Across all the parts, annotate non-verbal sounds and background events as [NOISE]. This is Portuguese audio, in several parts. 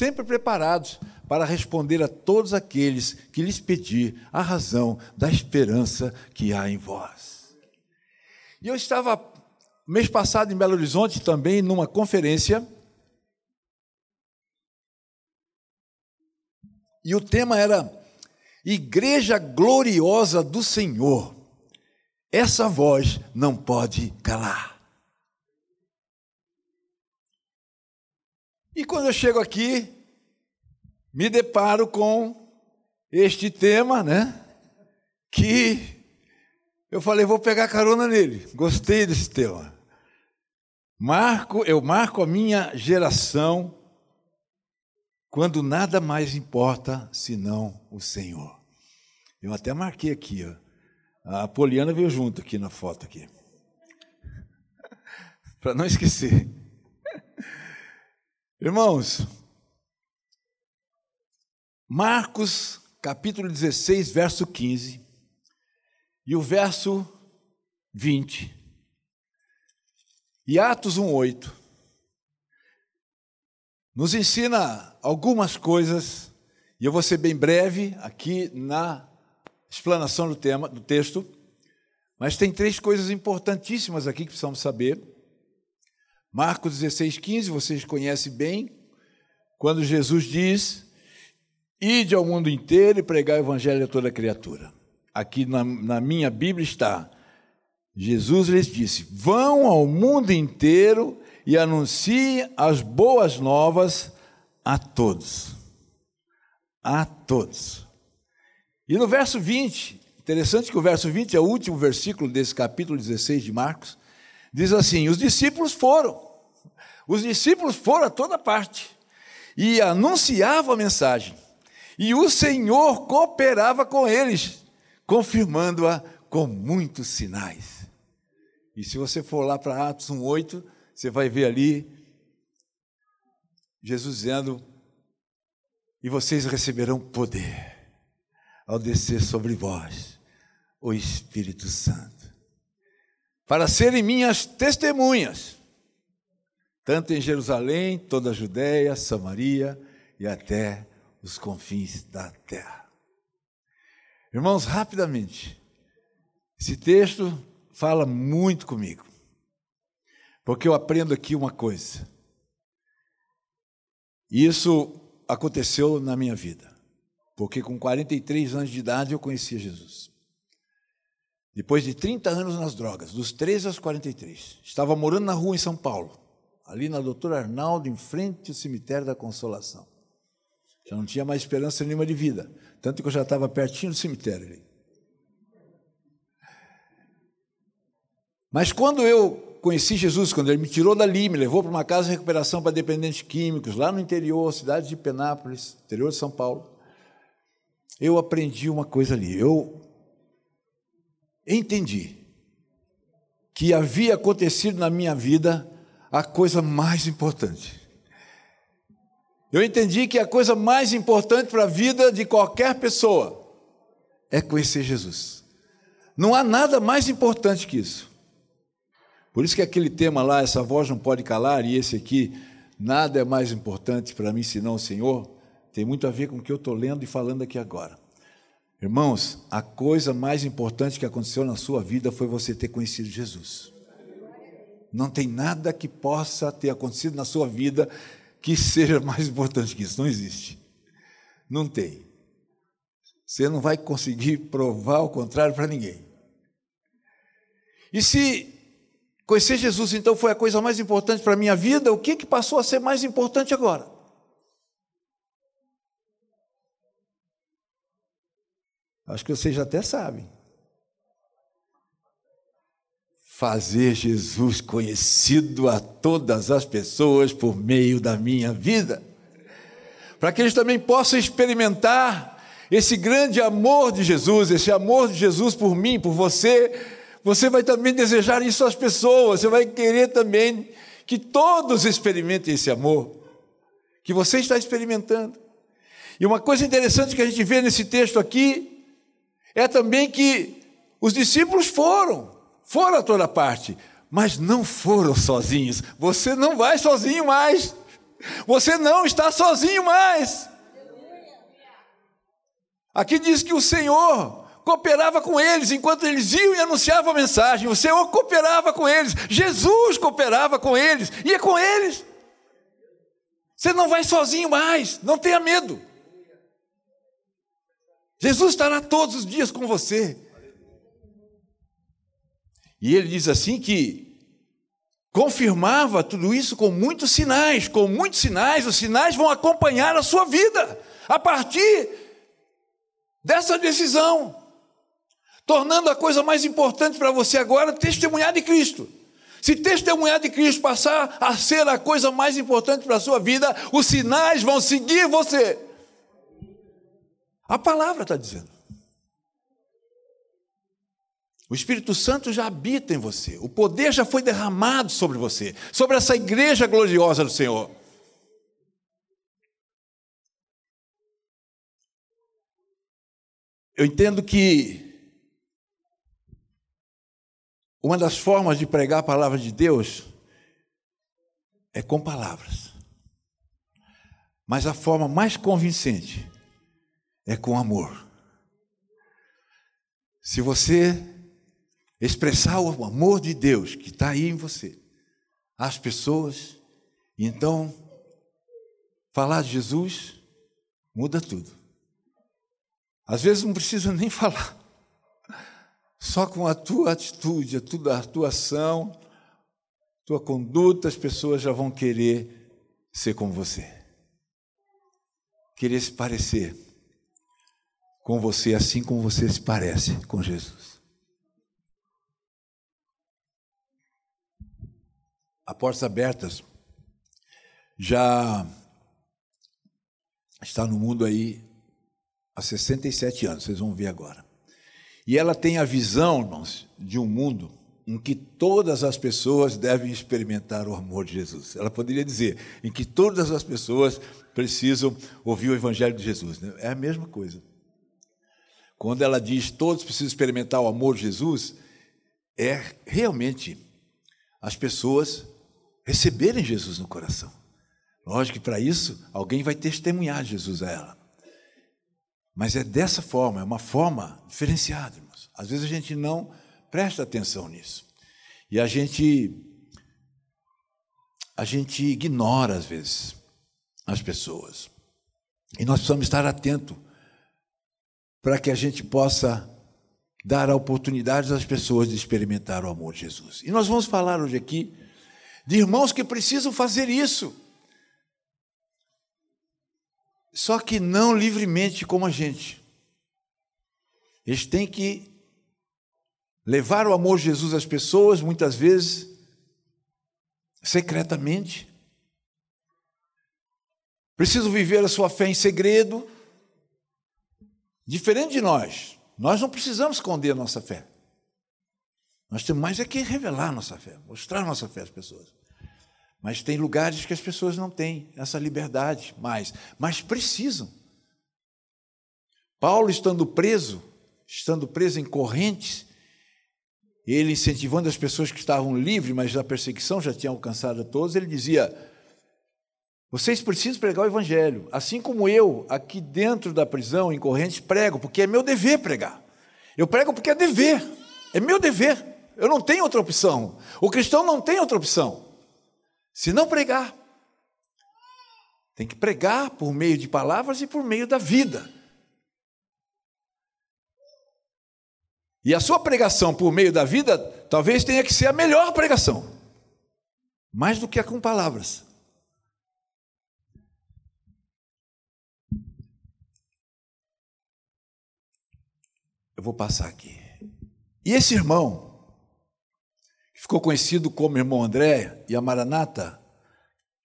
sempre preparados para responder a todos aqueles que lhes pedir a razão da esperança que há em vós. E eu estava mês passado em Belo Horizonte também numa conferência e o tema era Igreja gloriosa do Senhor. Essa voz não pode calar. E quando eu chego aqui, me deparo com este tema, né? Que eu falei, vou pegar carona nele. Gostei desse tema. Marco, eu marco a minha geração quando nada mais importa senão o Senhor. Eu até marquei aqui, ó. A Poliana veio junto aqui na foto aqui. [LAUGHS] Para não esquecer. Irmãos, Marcos capítulo 16, verso 15 e o verso 20 e Atos 1:8 nos ensina algumas coisas, e eu vou ser bem breve aqui na explanação do tema, do texto, mas tem três coisas importantíssimas aqui que precisamos saber. Marcos 16, 15, vocês conhecem bem, quando Jesus diz: Ide ao mundo inteiro e pregar o evangelho a toda criatura. Aqui na, na minha Bíblia está: Jesus lhes disse: Vão ao mundo inteiro e anuncie as boas novas a todos. A todos. E no verso 20, interessante que o verso 20 é o último versículo desse capítulo 16 de Marcos, diz assim: Os discípulos foram, os discípulos foram a toda parte e anunciavam a mensagem, e o Senhor cooperava com eles, confirmando-a com muitos sinais. E se você for lá para Atos 1,8, você vai ver ali Jesus dizendo: E vocês receberão poder ao descer sobre vós o Espírito Santo, para serem minhas testemunhas, tanto em Jerusalém, toda a Judéia, Samaria e até os confins da terra. Irmãos, rapidamente, esse texto fala muito comigo. Porque eu aprendo aqui uma coisa. Isso aconteceu na minha vida. Porque com 43 anos de idade eu conhecia Jesus. Depois de 30 anos nas drogas, dos 13 aos 43. Estava morando na rua em São Paulo, ali na Doutora Arnaldo, em frente ao cemitério da Consolação. Já não tinha mais esperança nenhuma de vida. Tanto que eu já estava pertinho do cemitério ali. Mas quando eu conheci Jesus quando ele me tirou dali, me levou para uma casa de recuperação para dependentes químicos, lá no interior, cidade de Penápolis, interior de São Paulo. Eu aprendi uma coisa ali. Eu entendi que havia acontecido na minha vida a coisa mais importante. Eu entendi que a coisa mais importante para a vida de qualquer pessoa é conhecer Jesus. Não há nada mais importante que isso. Por isso que aquele tema lá, essa voz não pode calar, e esse aqui, nada é mais importante para mim senão o Senhor, tem muito a ver com o que eu estou lendo e falando aqui agora. Irmãos, a coisa mais importante que aconteceu na sua vida foi você ter conhecido Jesus. Não tem nada que possa ter acontecido na sua vida que seja mais importante que isso. Não existe. Não tem. Você não vai conseguir provar o contrário para ninguém. E se Conhecer Jesus, então, foi a coisa mais importante para a minha vida. O que, que passou a ser mais importante agora? Acho que vocês até sabem. Fazer Jesus conhecido a todas as pessoas por meio da minha vida, para que eles também possam experimentar esse grande amor de Jesus, esse amor de Jesus por mim, por você, você vai também desejar isso às pessoas, você vai querer também que todos experimentem esse amor que você está experimentando. E uma coisa interessante que a gente vê nesse texto aqui é também que os discípulos foram, foram a toda parte, mas não foram sozinhos. Você não vai sozinho mais. Você não está sozinho mais. Aqui diz que o Senhor cooperava com eles enquanto eles iam e anunciavam a mensagem. O Senhor cooperava com eles. Jesus cooperava com eles. Ia com eles. Você não vai sozinho mais. Não tenha medo. Jesus estará todos os dias com você. E ele diz assim que confirmava tudo isso com muitos sinais, com muitos sinais, os sinais vão acompanhar a sua vida a partir dessa decisão, tornando a coisa mais importante para você agora testemunhar de Cristo. Se testemunhar de Cristo passar a ser a coisa mais importante para a sua vida, os sinais vão seguir você. A palavra está dizendo. O Espírito Santo já habita em você, o poder já foi derramado sobre você, sobre essa igreja gloriosa do Senhor. Eu entendo que uma das formas de pregar a palavra de Deus é com palavras. Mas a forma mais convincente é com amor. Se você expressar o amor de Deus que está aí em você, às pessoas, então falar de Jesus muda tudo. Às vezes não precisa nem [LAUGHS] falar, só com a tua atitude, a tua, a tua ação, tua conduta, as pessoas já vão querer ser como você, querer se parecer com você, assim como você se parece com Jesus. a Portas Abertas já está no mundo aí há 67 anos, vocês vão ver agora. E ela tem a visão, irmãos, de um mundo em que todas as pessoas devem experimentar o amor de Jesus. Ela poderia dizer em que todas as pessoas precisam ouvir o Evangelho de Jesus. Né? É a mesma coisa. Quando ela diz todos precisam experimentar o amor de Jesus, é realmente as pessoas receberem Jesus no coração. Lógico que para isso alguém vai testemunhar Jesus a ela. Mas é dessa forma, é uma forma diferenciada, irmãos. Às vezes a gente não presta atenção nisso. E a gente a gente ignora às vezes as pessoas. E nós precisamos estar atento para que a gente possa dar a oportunidade às pessoas de experimentar o amor de Jesus. E nós vamos falar hoje aqui de irmãos que precisam fazer isso. Só que não livremente como a gente. Eles têm que levar o amor de Jesus às pessoas, muitas vezes, secretamente. Precisam viver a sua fé em segredo. Diferente de nós. Nós não precisamos esconder a nossa fé. Nós temos mais é que revelar nossa fé, mostrar nossa fé às pessoas. Mas tem lugares que as pessoas não têm essa liberdade mais, mas precisam. Paulo, estando preso, estando preso em correntes, ele incentivando as pessoas que estavam livres, mas a perseguição já tinha alcançado a todos, ele dizia: Vocês precisam pregar o evangelho, assim como eu, aqui dentro da prisão, em correntes, prego, porque é meu dever pregar. Eu prego porque é dever, é meu dever. Eu não tenho outra opção. O cristão não tem outra opção. Se não pregar, tem que pregar por meio de palavras e por meio da vida. E a sua pregação por meio da vida talvez tenha que ser a melhor pregação, mais do que a com palavras. Eu vou passar aqui. E esse irmão, ficou conhecido como irmão André, e a Maranata,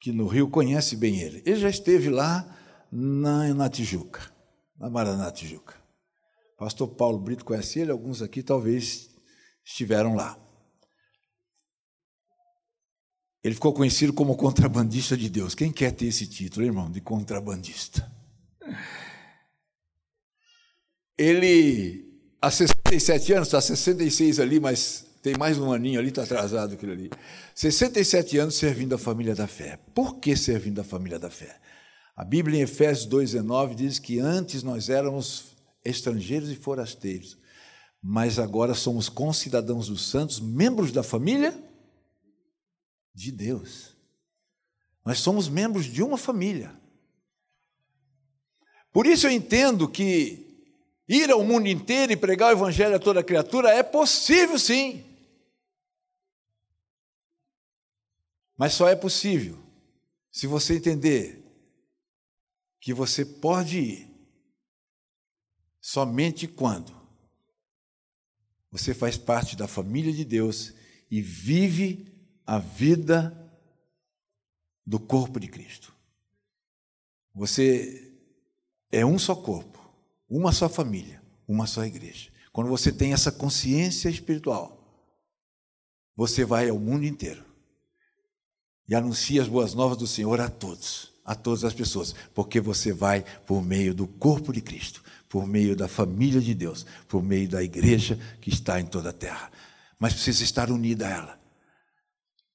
que no Rio conhece bem ele. Ele já esteve lá na, na Tijuca, na Maranata Tijuca. Pastor Paulo Brito conhece ele, alguns aqui talvez estiveram lá. Ele ficou conhecido como contrabandista de Deus. Quem quer ter esse título, irmão, de contrabandista? Ele, há 67 anos, está 66 ali, mas Tem mais um aninho ali, está atrasado aquilo ali. 67 anos servindo a família da fé. Por que servindo a família da fé? A Bíblia em Efésios 2,19 diz que antes nós éramos estrangeiros e forasteiros, mas agora somos concidadãos dos santos, membros da família de Deus. Nós somos membros de uma família. Por isso eu entendo que ir ao mundo inteiro e pregar o evangelho a toda criatura é possível sim. Mas só é possível se você entender que você pode ir somente quando você faz parte da família de Deus e vive a vida do corpo de Cristo. Você é um só corpo, uma só família, uma só igreja. Quando você tem essa consciência espiritual, você vai ao mundo inteiro e anuncia as boas novas do Senhor a todos, a todas as pessoas, porque você vai por meio do corpo de Cristo, por meio da família de Deus, por meio da igreja que está em toda a terra. Mas precisa estar unida a ela.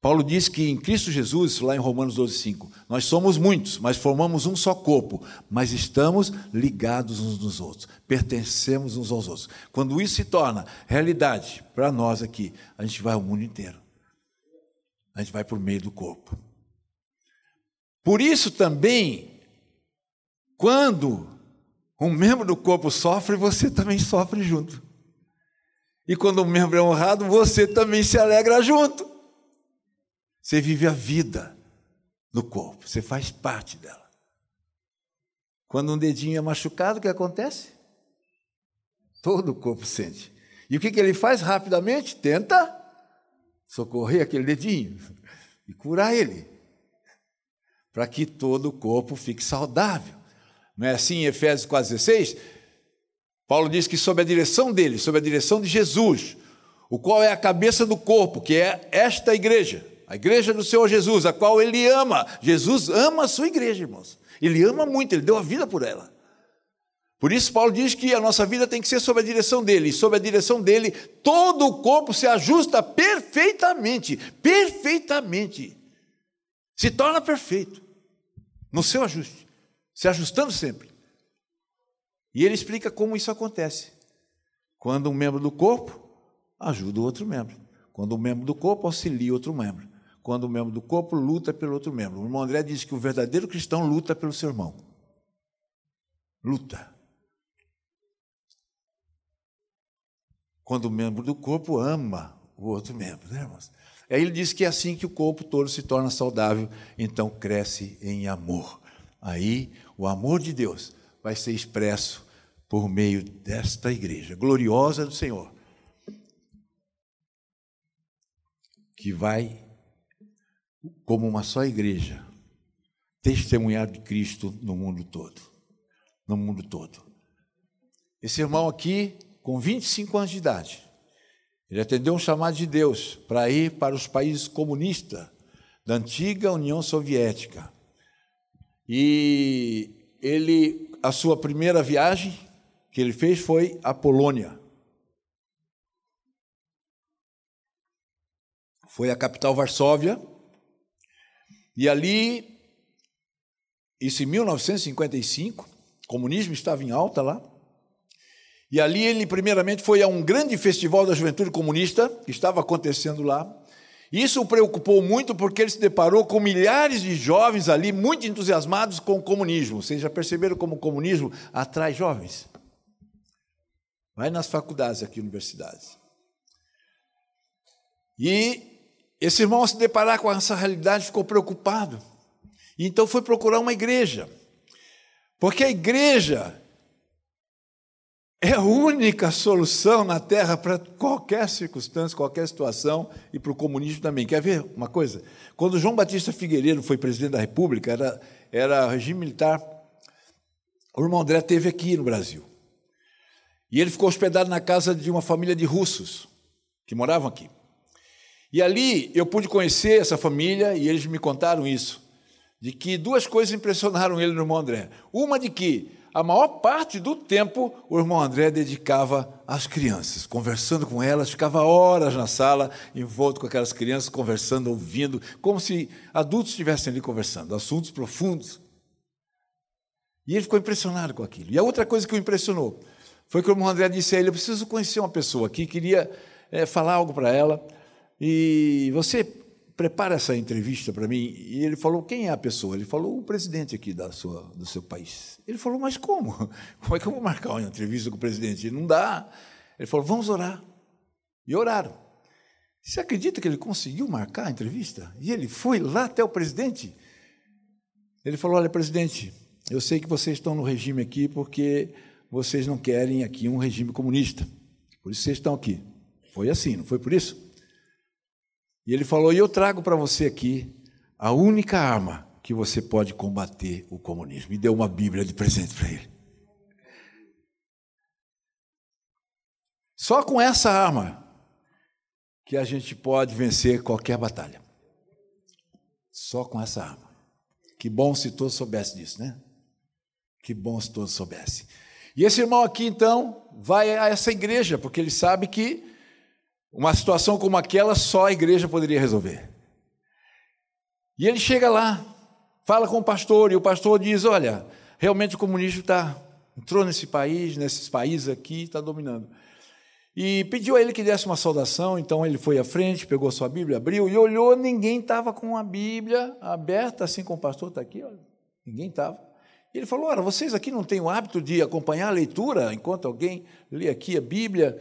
Paulo diz que em Cristo Jesus, lá em Romanos 12, 5, nós somos muitos, mas formamos um só corpo, mas estamos ligados uns nos outros, pertencemos uns aos outros. Quando isso se torna realidade para nós aqui, a gente vai ao mundo inteiro a gente vai por meio do corpo. Por isso também, quando um membro do corpo sofre, você também sofre junto. E quando um membro é honrado, você também se alegra junto. Você vive a vida do corpo, você faz parte dela. Quando um dedinho é machucado, o que acontece? Todo o corpo sente. E o que, que ele faz rapidamente? Tenta socorrer aquele dedinho e curar ele, para que todo o corpo fique saudável. Não é assim em Efésios 4,16? Paulo diz que sob a direção dele, sob a direção de Jesus, o qual é a cabeça do corpo, que é esta igreja, a igreja do Senhor Jesus, a qual ele ama. Jesus ama a sua igreja, irmãos. Ele ama muito, ele deu a vida por ela. Por isso, Paulo diz que a nossa vida tem que ser sob a direção dele, e sob a direção dele, todo o corpo se ajusta perfeitamente perfeitamente se torna perfeito no seu ajuste, se ajustando sempre. E ele explica como isso acontece. Quando um membro do corpo ajuda o outro membro, quando um membro do corpo auxilia outro membro, quando um membro do corpo luta pelo outro membro. O irmão André diz que o verdadeiro cristão luta pelo seu irmão. Luta. quando o membro do corpo ama o outro membro, né, irmãos? Aí ele diz que é assim que o corpo todo se torna saudável, então cresce em amor. Aí o amor de Deus vai ser expresso por meio desta igreja gloriosa do Senhor, que vai, como uma só igreja, testemunhar de Cristo no mundo todo. No mundo todo. Esse irmão aqui com 25 anos de idade. Ele atendeu um chamado de Deus para ir para os países comunistas da antiga União Soviética. E ele, a sua primeira viagem que ele fez foi à Polônia. Foi à capital Varsóvia. E ali, isso em 1955, o comunismo estava em alta lá. E ali ele, primeiramente, foi a um grande festival da juventude comunista, que estava acontecendo lá. Isso o preocupou muito porque ele se deparou com milhares de jovens ali, muito entusiasmados com o comunismo. Vocês já perceberam como o comunismo atrai jovens? Vai nas faculdades aqui, universidades. E esse irmão, ao se deparar com essa realidade, ficou preocupado. E então foi procurar uma igreja. Porque a igreja é a única solução na Terra para qualquer circunstância, qualquer situação e para o comunismo também. Quer ver uma coisa? Quando João Batista Figueiredo foi presidente da República, era, era regime militar, o irmão André teve aqui no Brasil. E ele ficou hospedado na casa de uma família de russos que moravam aqui. E ali eu pude conhecer essa família e eles me contaram isso, de que duas coisas impressionaram ele no irmão André. Uma de que a maior parte do tempo o irmão André dedicava às crianças, conversando com elas, ficava horas na sala, envolto com aquelas crianças, conversando, ouvindo, como se adultos estivessem ali conversando, assuntos profundos. E ele ficou impressionado com aquilo. E a outra coisa que o impressionou foi que o irmão André disse a ele: Eu preciso conhecer uma pessoa aqui, queria é, falar algo para ela, e você prepara essa entrevista para mim. E ele falou, quem é a pessoa? Ele falou, o presidente aqui da sua, do seu país. Ele falou, mas como? [LAUGHS] Como é que eu vou marcar uma entrevista com o presidente? Não dá. Ele falou, vamos orar. E oraram. Você acredita que ele conseguiu marcar a entrevista? E ele foi lá até o presidente? Ele falou, olha, presidente, eu sei que vocês estão no regime aqui porque vocês não querem aqui um regime comunista. Por isso vocês estão aqui. Foi assim, não foi por isso? E ele falou: E eu trago para você aqui a única arma que você pode combater o comunismo. E deu uma Bíblia de presente para ele. Só com essa arma que a gente pode vencer qualquer batalha. Só com essa arma. Que bom se todos soubessem disso, né? Que bom se todos soubessem. E esse irmão aqui, então, vai a essa igreja, porque ele sabe que uma situação como aquela só a igreja poderia resolver. E ele chega lá, fala com o pastor, e o pastor diz: Olha, realmente o comunismo está entrou nesse país, nesses países aqui, está dominando. E pediu a ele que desse uma saudação, então ele foi à frente, pegou sua Bíblia, abriu e olhou, ninguém estava com a Bíblia aberta, assim como o pastor está aqui, olha, ninguém estava. Ele falou: Ora, vocês aqui não têm o hábito de acompanhar a leitura enquanto alguém lê aqui a Bíblia?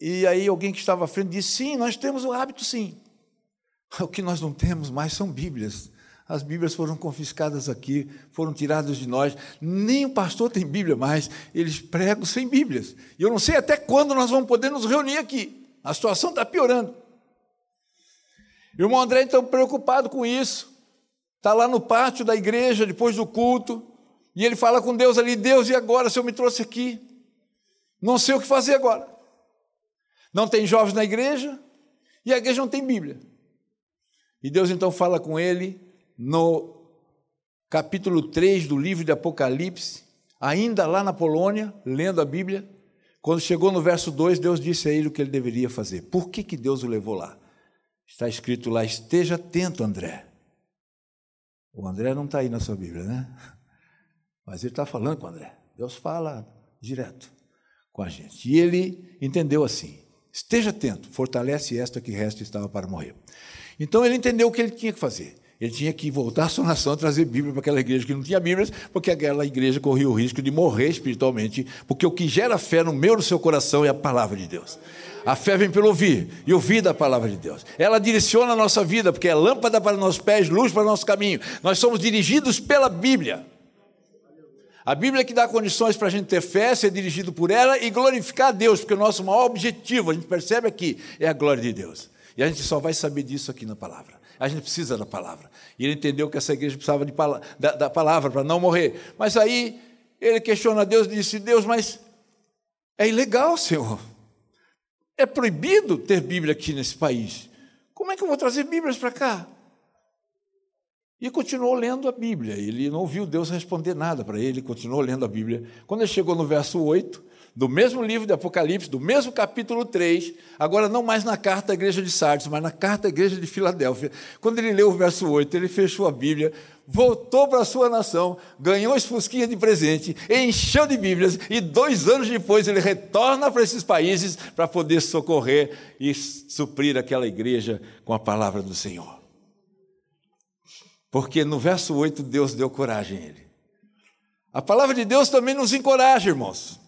E aí alguém que estava à frente disse: sim, nós temos o hábito, sim. [LAUGHS] O que nós não temos mais são Bíblias. As Bíblias foram confiscadas aqui, foram tiradas de nós. Nem o pastor tem Bíblia mais, eles pregam sem Bíblias. E eu não sei até quando nós vamos poder nos reunir aqui. A situação está piorando. E o irmão André, então, preocupado com isso, está lá no pátio da igreja, depois do culto, e ele fala com Deus ali: Deus, e agora? O Senhor me trouxe aqui. Não sei o que fazer agora. Não tem jovens na igreja e a igreja não tem Bíblia. E Deus então fala com ele no capítulo 3 do livro de Apocalipse, ainda lá na Polônia, lendo a Bíblia. Quando chegou no verso 2, Deus disse a ele o que ele deveria fazer. Por que, que Deus o levou lá? Está escrito lá: esteja atento, André. O André não está aí na sua Bíblia, né? Mas ele está falando com o André. Deus fala direto com a gente. E ele entendeu assim: Esteja atento, fortalece esta que resta estava para morrer. Então ele entendeu o que ele tinha que fazer. Ele tinha que voltar à sua nação, trazer Bíblia para aquela igreja que não tinha Bíblias, porque aquela igreja corria o risco de morrer espiritualmente, porque o que gera fé no meu no seu coração é a palavra de Deus. A fé vem pelo ouvir, e ouvir da palavra de Deus. Ela direciona a nossa vida, porque é lâmpada para nossos pés, luz para o nosso caminho. Nós somos dirigidos pela Bíblia. A Bíblia que dá condições para a gente ter fé, ser dirigido por ela e glorificar a Deus, porque o nosso maior objetivo, a gente percebe aqui, é a glória de Deus. E a gente só vai saber disso aqui na palavra. A gente precisa da palavra. E ele entendeu que essa igreja precisava de, da, da palavra para não morrer. Mas aí ele questiona Deus e disse: Deus, mas é ilegal, Senhor. É proibido ter Bíblia aqui nesse país. Como é que eu vou trazer Bíblias para cá? E continuou lendo a Bíblia. Ele não ouviu Deus responder nada para ele, continuou lendo a Bíblia. Quando ele chegou no verso 8, do mesmo livro de Apocalipse, do mesmo capítulo 3, agora não mais na carta à igreja de Sardes, mas na carta à igreja de Filadélfia. Quando ele leu o verso 8, ele fechou a Bíblia, voltou para a sua nação, ganhou as fusquinhas de presente, encheu de Bíblias, e dois anos depois ele retorna para esses países para poder socorrer e suprir aquela igreja com a palavra do Senhor. Porque no verso 8 Deus deu coragem a ele. A palavra de Deus também nos encoraja, irmãos.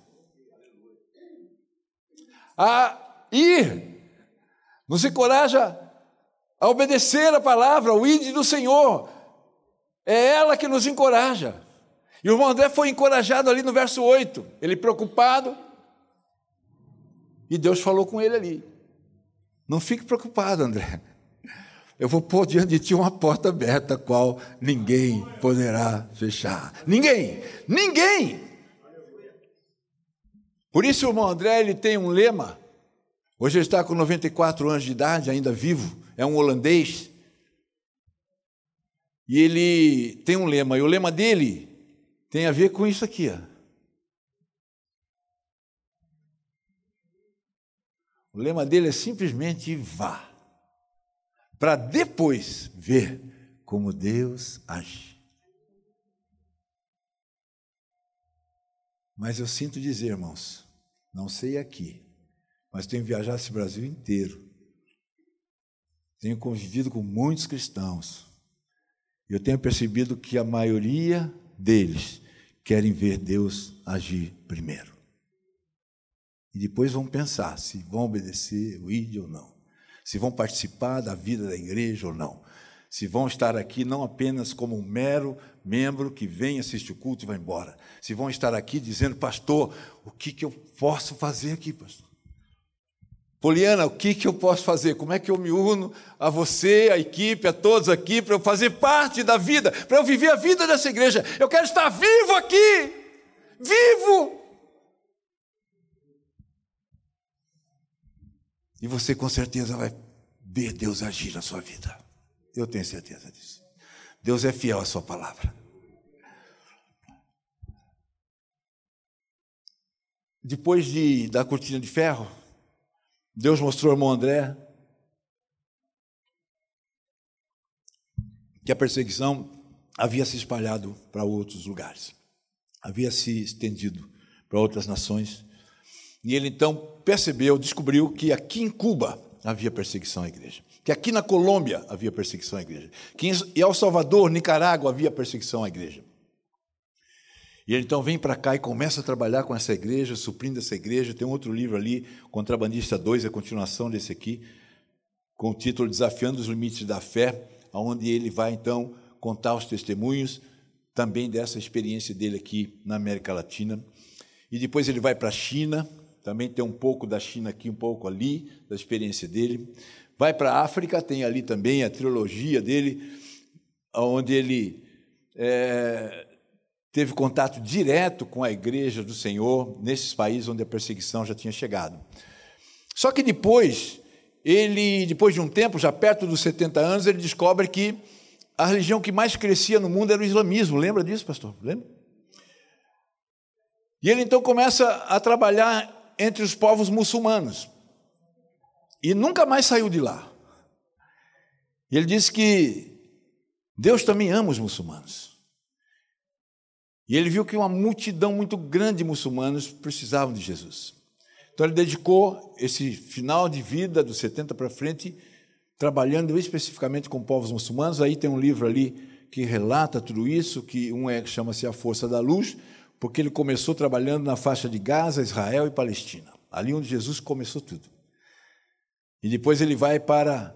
A ir, nos encoraja a obedecer a palavra, o ide do Senhor. É ela que nos encoraja. E o irmão André foi encorajado ali no verso 8. Ele preocupado. E Deus falou com ele ali. Não fique preocupado, André eu vou pôr diante de ti uma porta aberta, qual ninguém poderá fechar. Ninguém! Ninguém! Por isso o irmão André ele tem um lema. Hoje ele está com 94 anos de idade, ainda vivo, é um holandês. E ele tem um lema, e o lema dele tem a ver com isso aqui. Ó. O lema dele é simplesmente vá para depois ver como Deus age. Mas eu sinto dizer, irmãos, não sei aqui, mas tenho viajado esse Brasil inteiro. Tenho convivido com muitos cristãos. Eu tenho percebido que a maioria deles querem ver Deus agir primeiro. E depois vão pensar se vão obedecer o ID ou não. Se vão participar da vida da igreja ou não. Se vão estar aqui não apenas como um mero membro que vem, assiste o culto e vai embora. Se vão estar aqui dizendo, pastor, o que, que eu posso fazer aqui, pastor? Poliana, o que, que eu posso fazer? Como é que eu me uno a você, a equipe, a todos aqui, para eu fazer parte da vida, para eu viver a vida dessa igreja? Eu quero estar vivo aqui, vivo. E você com certeza vai ver Deus agir na sua vida. Eu tenho certeza disso. Deus é fiel à sua palavra. Depois de, da cortina de ferro, Deus mostrou ao irmão André que a perseguição havia se espalhado para outros lugares, havia se estendido para outras nações. E ele então percebeu, descobriu que aqui em Cuba havia perseguição à igreja, que aqui na Colômbia havia perseguição à igreja, que em El Salvador, Nicarágua havia perseguição à igreja. E ele então vem para cá e começa a trabalhar com essa igreja, suprindo essa igreja. Tem um outro livro ali, Contrabandista 2, a continuação desse aqui, com o título Desafiando os Limites da Fé, onde ele vai então contar os testemunhos também dessa experiência dele aqui na América Latina. E depois ele vai para a China, também tem um pouco da China aqui, um pouco ali, da experiência dele. Vai para a África, tem ali também a trilogia dele, onde ele é, teve contato direto com a igreja do Senhor nesses países onde a perseguição já tinha chegado. Só que depois, ele, depois de um tempo, já perto dos 70 anos, ele descobre que a religião que mais crescia no mundo era o islamismo. Lembra disso, pastor? Lembra? E ele então começa a trabalhar entre os povos muçulmanos. E nunca mais saiu de lá. E ele disse que Deus também ama os muçulmanos. E ele viu que uma multidão muito grande de muçulmanos precisavam de Jesus. Então ele dedicou esse final de vida, dos 70 para frente, trabalhando especificamente com povos muçulmanos. Aí tem um livro ali que relata tudo isso, que um é chama-se A Força da Luz, porque ele começou trabalhando na faixa de Gaza, Israel e Palestina, ali onde Jesus começou tudo. E depois ele vai para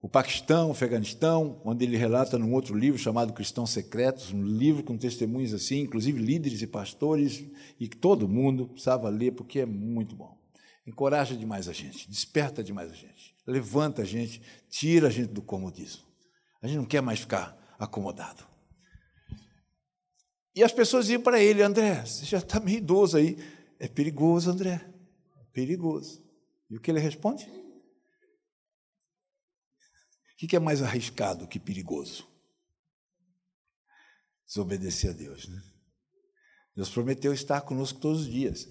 o Paquistão, o Afeganistão, onde ele relata num outro livro chamado Cristãos Secretos, um livro com testemunhos assim, inclusive líderes e pastores, e que todo mundo precisava ler, porque é muito bom. Encoraja demais a gente, desperta demais a gente, levanta a gente, tira a gente do comodismo. A gente não quer mais ficar acomodado. E as pessoas iam para ele, André, você já está meio idoso aí. É perigoso, André, é perigoso. E o que ele responde? O que é mais arriscado que perigoso? Desobedecer a Deus, né? Deus prometeu estar conosco todos os dias.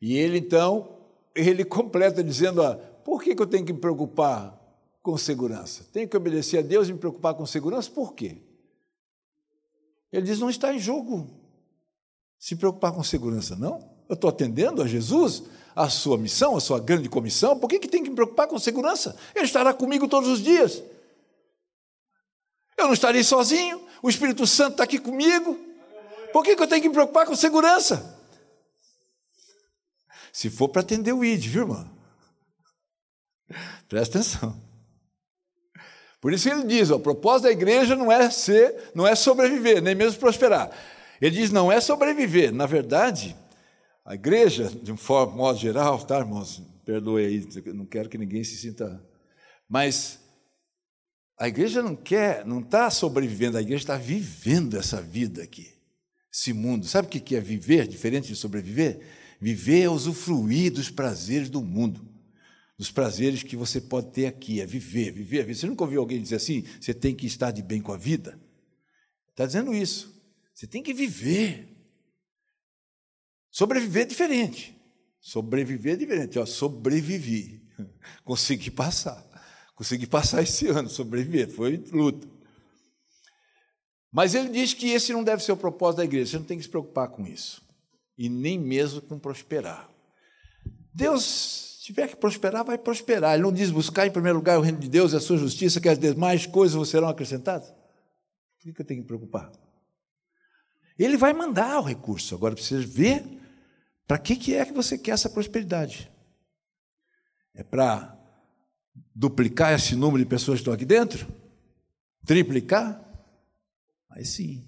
E ele então, ele completa dizendo: ah, por que, que eu tenho que me preocupar com segurança? Tenho que obedecer a Deus e me preocupar com segurança? Por quê? Ele diz: não está em jogo se preocupar com segurança, não. Eu estou atendendo a Jesus, a sua missão, a sua grande comissão, por que, que tem que me preocupar com segurança? Ele estará comigo todos os dias. Eu não estarei sozinho, o Espírito Santo está aqui comigo. Por que, que eu tenho que me preocupar com segurança? Se for para atender o ID, viu, irmão? Presta atenção. Por isso ele diz: o propósito da igreja não é ser, não é sobreviver, nem mesmo prosperar. Ele diz: não é sobreviver. Na verdade, a igreja, de um modo geral, tá, irmãos? Perdoe aí, não quero que ninguém se sinta. Mas a igreja não quer, não está sobrevivendo, a igreja está vivendo essa vida aqui, esse mundo. Sabe o que é viver, diferente de sobreviver? Viver é usufruir dos prazeres do mundo, dos prazeres que você pode ter aqui, é viver, viver, viver. Você nunca ouviu alguém dizer assim, você tem que estar de bem com a vida? Está dizendo isso. Você tem que viver. Sobreviver é diferente. Sobreviver é diferente. Ó, sobrevivi. [LAUGHS] Consegui passar. Consegui passar esse ano, sobreviver. Foi luta. Mas ele diz que esse não deve ser o propósito da igreja. Você não tem que se preocupar com isso. E nem mesmo com prosperar. Deus, tiver que prosperar, vai prosperar. Ele não diz buscar em primeiro lugar o reino de Deus e a sua justiça, que as demais coisas serão acrescentadas. Por que eu tenho que me preocupar? Ele vai mandar o recurso. Agora precisa ver para que, que é que você quer essa prosperidade. É para duplicar esse número de pessoas que estão aqui dentro? Triplicar? Aí sim.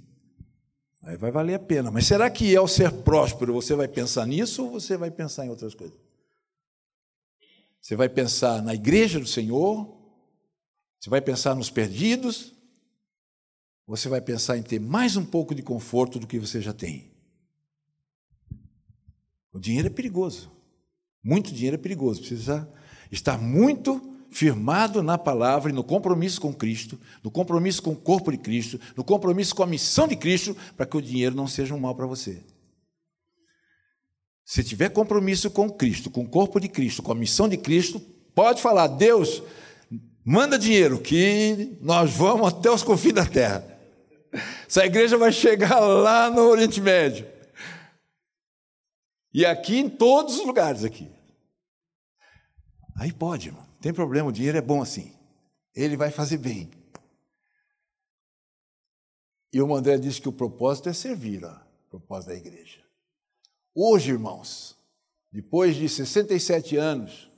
Aí vai valer a pena. Mas será que ao ser próspero você vai pensar nisso ou você vai pensar em outras coisas? Você vai pensar na igreja do Senhor? Você vai pensar nos perdidos? Você vai pensar em ter mais um pouco de conforto do que você já tem? O dinheiro é perigoso. Muito dinheiro é perigoso. Precisa estar muito firmado na palavra e no compromisso com Cristo, no compromisso com o corpo de Cristo, no compromisso com a missão de Cristo, para que o dinheiro não seja um mal para você. Se tiver compromisso com Cristo, com o corpo de Cristo, com a missão de Cristo, pode falar: Deus, manda dinheiro, que nós vamos até os confins da terra. Essa igreja vai chegar lá no Oriente Médio. E aqui em todos os lugares aqui. Aí pode, irmão. Tem problema, o dinheiro é bom assim. Ele vai fazer bem. E o André disse que o propósito é servir, ó, o propósito da igreja. Hoje, irmãos, depois de 67 anos,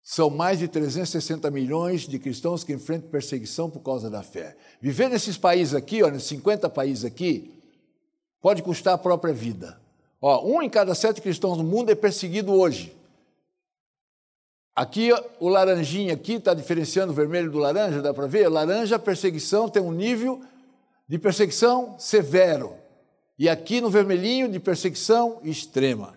são mais de 360 milhões de cristãos que enfrentam perseguição por causa da fé. Viver nesses países aqui, ó, nesses 50 países aqui, pode custar a própria vida. Ó, um em cada sete cristãos no mundo é perseguido hoje. Aqui, o laranjinha aqui está diferenciando o vermelho do laranja, dá para ver? Laranja, perseguição, tem um nível de perseguição severo. E aqui no vermelhinho, de perseguição extrema.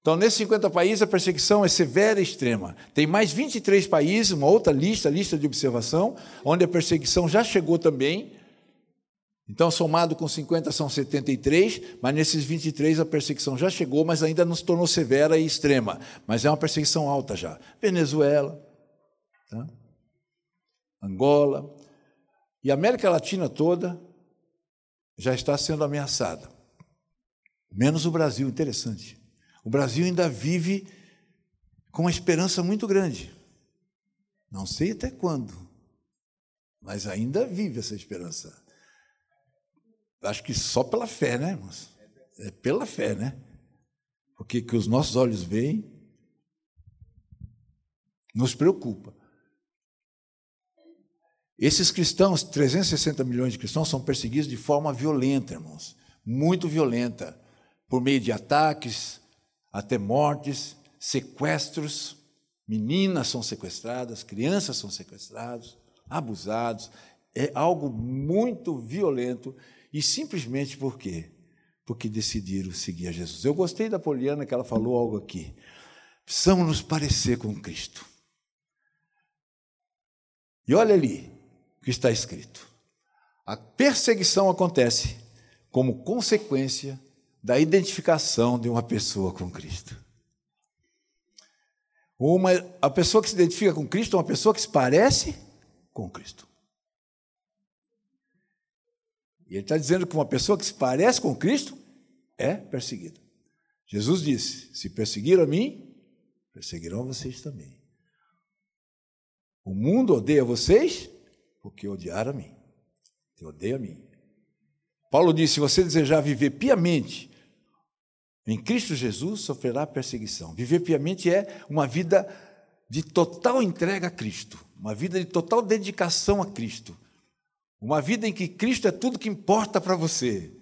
Então, nesses 50 países, a perseguição é severa e extrema. Tem mais 23 países, uma outra lista, lista de observação, onde a perseguição já chegou também, então, somado com 50 são 73, mas nesses 23 a perseguição já chegou, mas ainda não se tornou severa e extrema. Mas é uma perseguição alta já. Venezuela, tá? Angola e América Latina toda já está sendo ameaçada. Menos o Brasil, interessante. O Brasil ainda vive com uma esperança muito grande. Não sei até quando, mas ainda vive essa esperança. Acho que só pela fé, né, irmãos? É pela fé, né? Porque que os nossos olhos veem nos preocupa. Esses cristãos, 360 milhões de cristãos, são perseguidos de forma violenta, irmãos. Muito violenta. Por meio de ataques, até mortes, sequestros. Meninas são sequestradas, crianças são sequestradas, abusados. É algo muito violento e simplesmente por quê? Porque decidiram seguir a Jesus. Eu gostei da Poliana que ela falou algo aqui. Precisamos nos parecer com Cristo. E olha ali que está escrito. A perseguição acontece como consequência da identificação de uma pessoa com Cristo. Uma, a pessoa que se identifica com Cristo é uma pessoa que se parece com Cristo. E ele está dizendo que uma pessoa que se parece com Cristo é perseguida. Jesus disse: Se perseguiram a mim, perseguirão vocês também. O mundo odeia vocês porque odiaram a mim. Te odeia a mim. Paulo disse: Se você desejar viver piamente em Cristo Jesus, sofrerá perseguição. Viver piamente é uma vida de total entrega a Cristo, uma vida de total dedicação a Cristo. Uma vida em que Cristo é tudo que importa para você.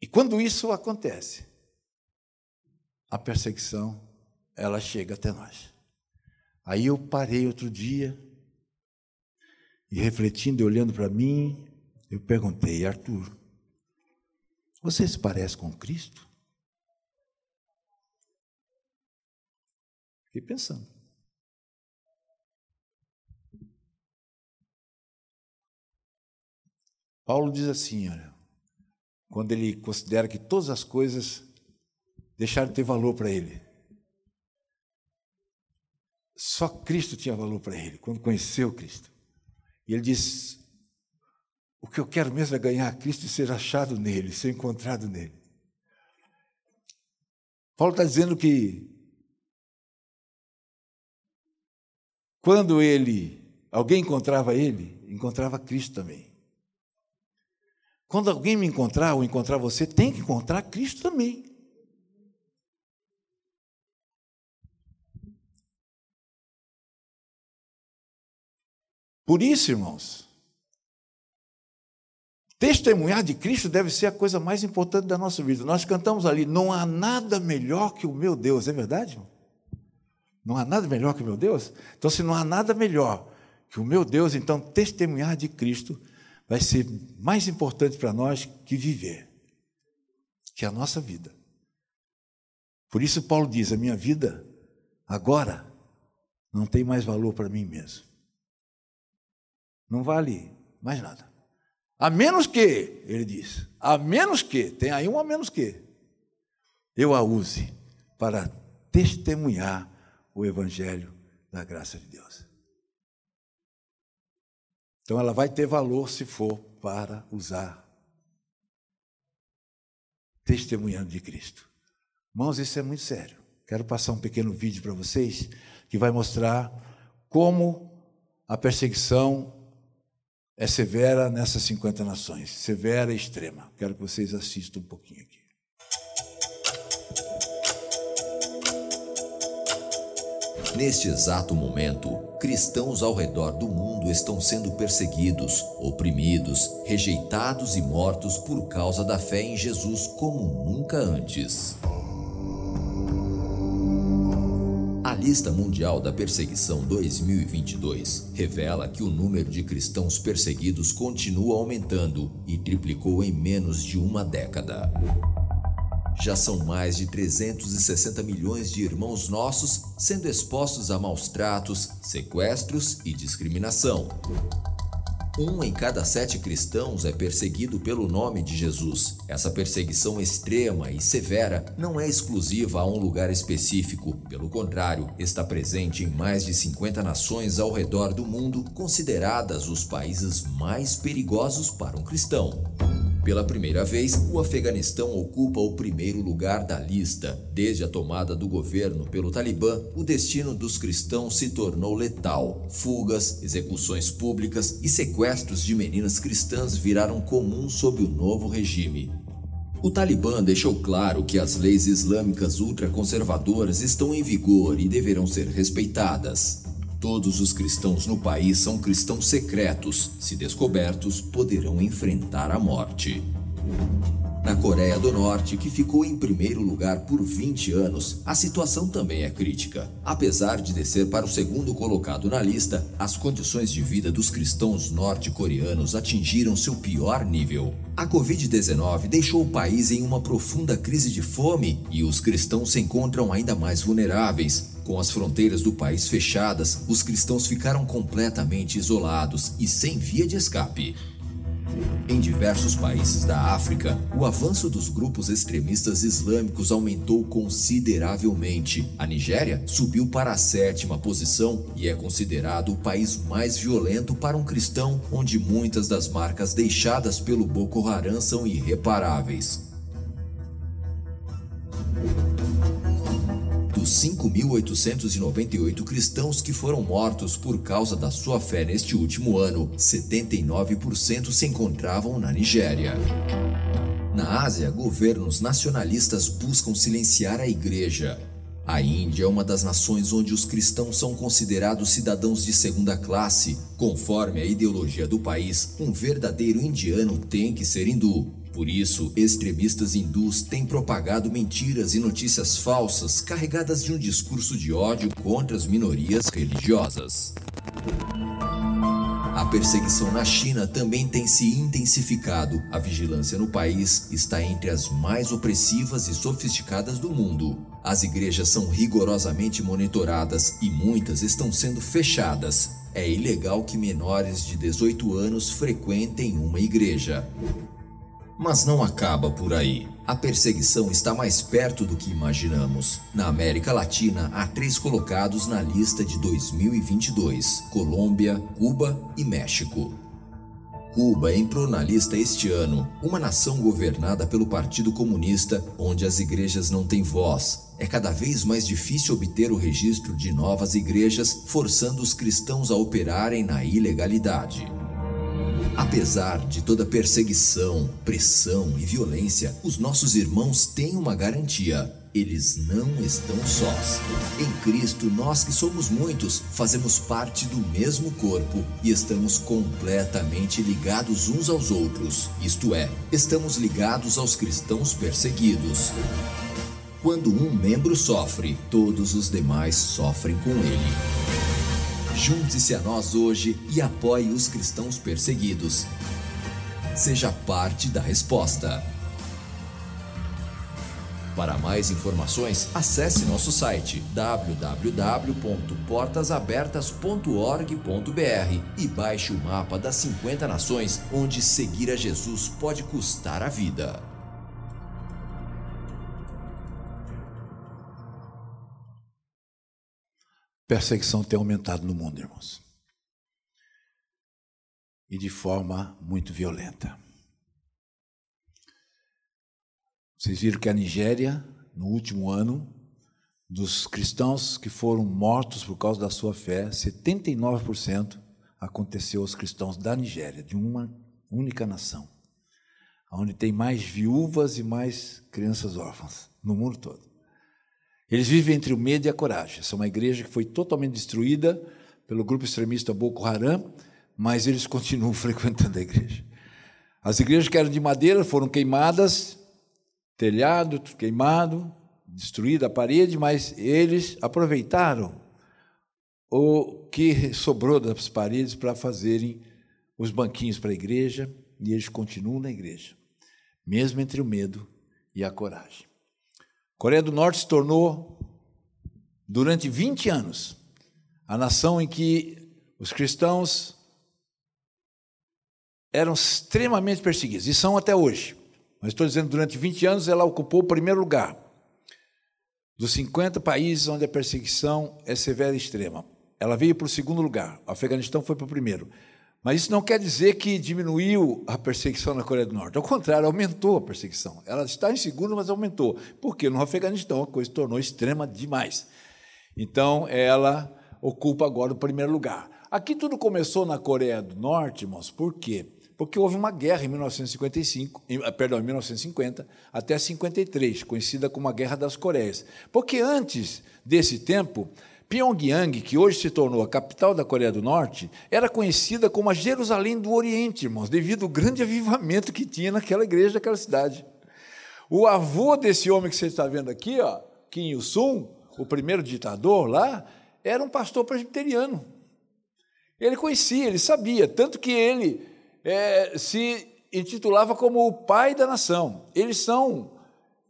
E quando isso acontece, a perseguição, ela chega até nós. Aí eu parei outro dia e refletindo e olhando para mim, eu perguntei, Arthur, você se parece com Cristo? Fiquei pensando. Paulo diz assim, olha, quando ele considera que todas as coisas deixaram de ter valor para ele. Só Cristo tinha valor para ele, quando conheceu Cristo. E ele disse: O que eu quero mesmo é ganhar Cristo e ser achado nele, ser encontrado nele. Paulo está dizendo que quando ele, alguém encontrava ele, encontrava Cristo também. Quando alguém me encontrar ou encontrar você, tem que encontrar Cristo também. Por isso, irmãos, testemunhar de Cristo deve ser a coisa mais importante da nossa vida. Nós cantamos ali, não há nada melhor que o meu Deus, é verdade? Irmão? Não há nada melhor que o meu Deus? Então, se não há nada melhor que o meu Deus, então testemunhar de Cristo vai ser mais importante para nós que viver, que a nossa vida. Por isso, Paulo diz: a minha vida agora não tem mais valor para mim mesmo. Não vale mais nada. A menos que, ele diz, a menos que, tem aí um a menos que, eu a use para testemunhar o Evangelho da graça de Deus. Então ela vai ter valor se for para usar testemunhando de Cristo. Irmãos, isso é muito sério. Quero passar um pequeno vídeo para vocês que vai mostrar como a perseguição é severa nessas 50 nações, severa e extrema. Quero que vocês assistam um pouquinho aqui. Neste exato momento, cristãos ao redor do mundo estão sendo perseguidos, oprimidos, rejeitados e mortos por causa da fé em Jesus como nunca antes. Lista mundial da perseguição 2022 revela que o número de cristãos perseguidos continua aumentando e triplicou em menos de uma década. Já são mais de 360 milhões de irmãos nossos sendo expostos a maus tratos, sequestros e discriminação. Um em cada sete cristãos é perseguido pelo nome de Jesus. Essa perseguição extrema e severa não é exclusiva a um lugar específico, pelo contrário, está presente em mais de 50 nações ao redor do mundo, consideradas os países mais perigosos para um cristão. Pela primeira vez, o Afeganistão ocupa o primeiro lugar da lista. Desde a tomada do governo pelo Talibã, o destino dos cristãos se tornou letal. Fugas, execuções públicas e sequestros de meninas cristãs viraram comuns sob o novo regime. O Talibã deixou claro que as leis islâmicas ultraconservadoras estão em vigor e deverão ser respeitadas. Todos os cristãos no país são cristãos secretos. Se descobertos, poderão enfrentar a morte. Na Coreia do Norte, que ficou em primeiro lugar por 20 anos, a situação também é crítica. Apesar de descer para o segundo colocado na lista, as condições de vida dos cristãos norte-coreanos atingiram seu pior nível. A Covid-19 deixou o país em uma profunda crise de fome e os cristãos se encontram ainda mais vulneráveis. Com as fronteiras do país fechadas, os cristãos ficaram completamente isolados e sem via de escape. Em diversos países da África, o avanço dos grupos extremistas islâmicos aumentou consideravelmente. A Nigéria subiu para a sétima posição e é considerado o país mais violento para um cristão, onde muitas das marcas deixadas pelo Boko Haram são irreparáveis. Dos 5.898 cristãos que foram mortos por causa da sua fé neste último ano, 79% se encontravam na Nigéria. Na Ásia, governos nacionalistas buscam silenciar a igreja. A Índia é uma das nações onde os cristãos são considerados cidadãos de segunda classe. Conforme a ideologia do país, um verdadeiro indiano tem que ser hindu. Por isso, extremistas hindus têm propagado mentiras e notícias falsas carregadas de um discurso de ódio contra as minorias religiosas. A perseguição na China também tem se intensificado. A vigilância no país está entre as mais opressivas e sofisticadas do mundo. As igrejas são rigorosamente monitoradas e muitas estão sendo fechadas. É ilegal que menores de 18 anos frequentem uma igreja. Mas não acaba por aí. A perseguição está mais perto do que imaginamos. Na América Latina, há três colocados na lista de 2022: Colômbia, Cuba e México. Cuba entrou na lista este ano, uma nação governada pelo Partido Comunista, onde as igrejas não têm voz. É cada vez mais difícil obter o registro de novas igrejas, forçando os cristãos a operarem na ilegalidade. Apesar de toda perseguição, pressão e violência, os nossos irmãos têm uma garantia. Eles não estão sós. Em Cristo, nós que somos muitos, fazemos parte do mesmo corpo e estamos completamente ligados uns aos outros. Isto é, estamos ligados aos cristãos perseguidos. Quando um membro sofre, todos os demais sofrem com ele. Junte-se a nós hoje e apoie os cristãos perseguidos. Seja parte da resposta. Para mais informações, acesse nosso site www.portasabertas.org.br e baixe o mapa das 50 nações onde seguir a Jesus pode custar a vida. Perseguição tem aumentado no mundo, irmãos. E de forma muito violenta. Vocês viram que a Nigéria, no último ano, dos cristãos que foram mortos por causa da sua fé, 79% aconteceu aos cristãos da Nigéria, de uma única nação, onde tem mais viúvas e mais crianças órfãs no mundo todo. Eles vivem entre o medo e a coragem. Essa é uma igreja que foi totalmente destruída pelo grupo extremista Boko Haram, mas eles [LAUGHS] continuam frequentando a igreja. As igrejas que eram de madeira foram queimadas, telhado queimado, destruída a parede, mas eles aproveitaram o que sobrou das paredes para fazerem os banquinhos para a igreja e eles continuam na igreja, mesmo entre o medo e a coragem. Coreia do Norte se tornou, durante 20 anos, a nação em que os cristãos eram extremamente perseguidos, e são até hoje. Mas estou dizendo, durante 20 anos ela ocupou o primeiro lugar dos 50 países onde a perseguição é severa e extrema. Ela veio para o segundo lugar, o Afeganistão foi para o primeiro. Mas isso não quer dizer que diminuiu a perseguição na Coreia do Norte. Ao contrário, aumentou a perseguição. Ela está em segundo, mas aumentou. Porque no Afeganistão a coisa se tornou extrema demais. Então, ela ocupa agora o primeiro lugar. Aqui tudo começou na Coreia do Norte, irmãos, por quê? Porque houve uma guerra em 1955, em, perdão, em 1950 até 53, conhecida como a Guerra das Coreias. Porque antes desse tempo, Pyongyang, que hoje se tornou a capital da Coreia do Norte, era conhecida como a Jerusalém do Oriente, irmãos, devido ao grande avivamento que tinha naquela igreja, naquela cidade. O avô desse homem que você está vendo aqui, ó, Kim Il-sung, o primeiro ditador lá, era um pastor presbiteriano. Ele conhecia, ele sabia, tanto que ele é, se intitulava como o pai da nação. Eles são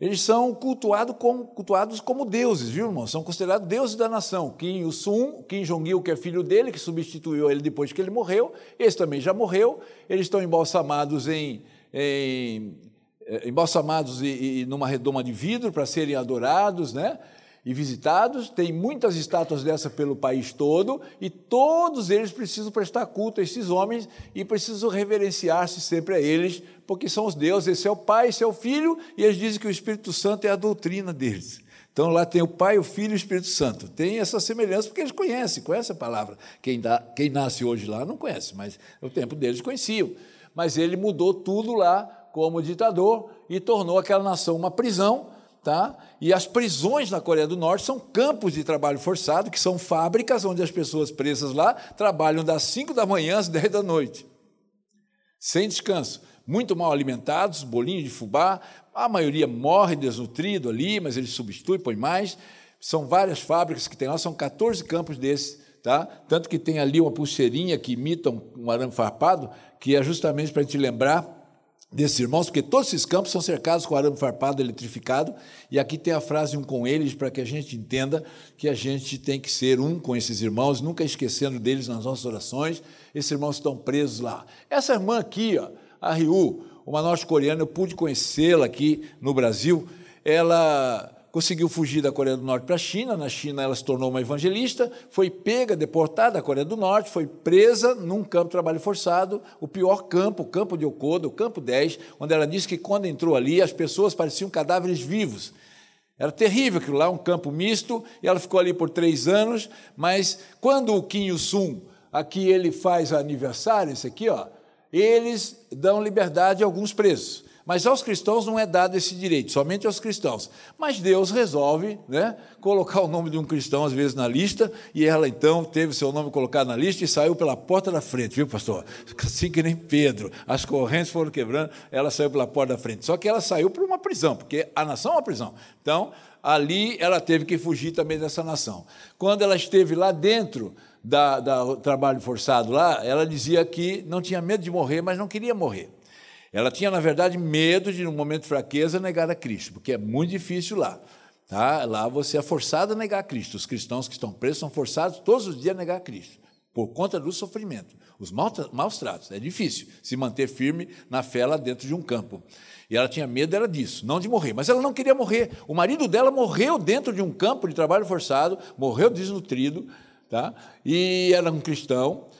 eles são cultuado como, cultuados como deuses, viu, irmão? São considerados deuses da nação. Kim Il-sung, Kim Jong-il, que é filho dele, que substituiu ele depois que ele morreu, esse também já morreu. Eles estão embalsamados em, em eh, embalsamados e, e numa redoma de vidro para serem adorados, né? E visitados, tem muitas estátuas dessa pelo país todo, e todos eles precisam prestar culto a esses homens e precisam reverenciar-se sempre a eles, porque são os deuses, esse é o Pai, esse é o Filho, e eles dizem que o Espírito Santo é a doutrina deles. Então lá tem o Pai, o Filho e o Espírito Santo. Tem essa semelhança porque eles conhecem, conhecem a palavra. Quem, dá, quem nasce hoje lá não conhece, mas no tempo deles conheciam. Mas ele mudou tudo lá como ditador e tornou aquela nação uma prisão Tá? E as prisões na Coreia do Norte são campos de trabalho forçado, que são fábricas onde as pessoas presas lá trabalham das 5 da manhã às 10 da noite, sem descanso. Muito mal alimentados, bolinho de fubá, a maioria morre desnutrido ali, mas eles substituem, põem mais. São várias fábricas que tem lá, são 14 campos desses. Tá? Tanto que tem ali uma pulseirinha que imita um arame farpado, que é justamente para a gente lembrar desses irmãos, porque todos esses campos são cercados com arame farpado eletrificado, e aqui tem a frase um com eles, para que a gente entenda que a gente tem que ser um com esses irmãos, nunca esquecendo deles nas nossas orações. Esses irmãos estão presos lá. Essa irmã aqui, ó, a Riu, uma norte-coreana, eu pude conhecê-la aqui no Brasil. Ela conseguiu fugir da Coreia do Norte para a China. Na China, ela se tornou uma evangelista, foi pega, deportada da Coreia do Norte, foi presa num campo de trabalho forçado, o pior campo, o campo de Okoda, o campo 10, onde ela disse que quando entrou ali, as pessoas pareciam cadáveres vivos. Era terrível aquilo lá, um campo misto, e ela ficou ali por três anos, mas quando o Kim Il-sung, aqui ele faz aniversário, esse aqui, ó, eles dão liberdade a alguns presos. Mas aos cristãos não é dado esse direito, somente aos cristãos. Mas Deus resolve né, colocar o nome de um cristão, às vezes, na lista, e ela então teve seu nome colocado na lista e saiu pela porta da frente, viu, pastor? Assim que nem Pedro. As correntes foram quebrando, ela saiu pela porta da frente. Só que ela saiu para uma prisão, porque a nação é uma prisão. Então, ali ela teve que fugir também dessa nação. Quando ela esteve lá dentro da, da trabalho forçado lá, ela dizia que não tinha medo de morrer, mas não queria morrer. Ela tinha, na verdade, medo de, num momento de fraqueza, negar a Cristo, porque é muito difícil lá. Tá? Lá você é forçado a negar a Cristo. Os cristãos que estão presos são forçados todos os dias a negar a Cristo, por conta do sofrimento, os maus tratos. É difícil se manter firme na fé lá dentro de um campo. E ela tinha medo era disso, não de morrer. Mas ela não queria morrer. O marido dela morreu dentro de um campo de trabalho forçado, morreu desnutrido, tá? e era um cristão.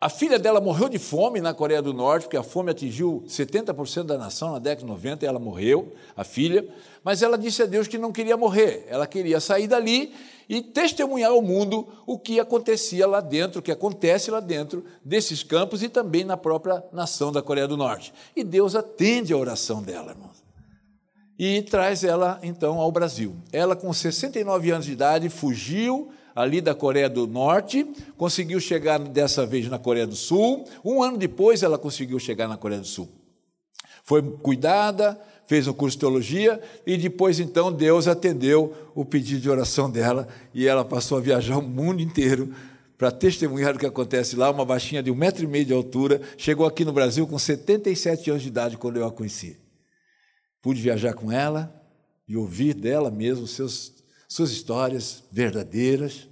A filha dela morreu de fome na Coreia do Norte, porque a fome atingiu 70% da nação na década de 90, e ela morreu, a filha, mas ela disse a Deus que não queria morrer, ela queria sair dali e testemunhar ao mundo o que acontecia lá dentro, o que acontece lá dentro desses campos e também na própria nação da Coreia do Norte. E Deus atende a oração dela, irmãos. E traz ela então ao Brasil. Ela, com 69 anos de idade, fugiu ali da Coreia do Norte, conseguiu chegar dessa vez na Coreia do Sul. Um ano depois, ela conseguiu chegar na Coreia do Sul. Foi cuidada, fez um curso de teologia e depois, então, Deus atendeu o pedido de oração dela e ela passou a viajar o mundo inteiro para testemunhar o que acontece lá. Uma baixinha de um metro e meio de altura, chegou aqui no Brasil com 77 anos de idade quando eu a conheci. Pude viajar com ela e ouvir dela mesmo seus, suas histórias verdadeiras.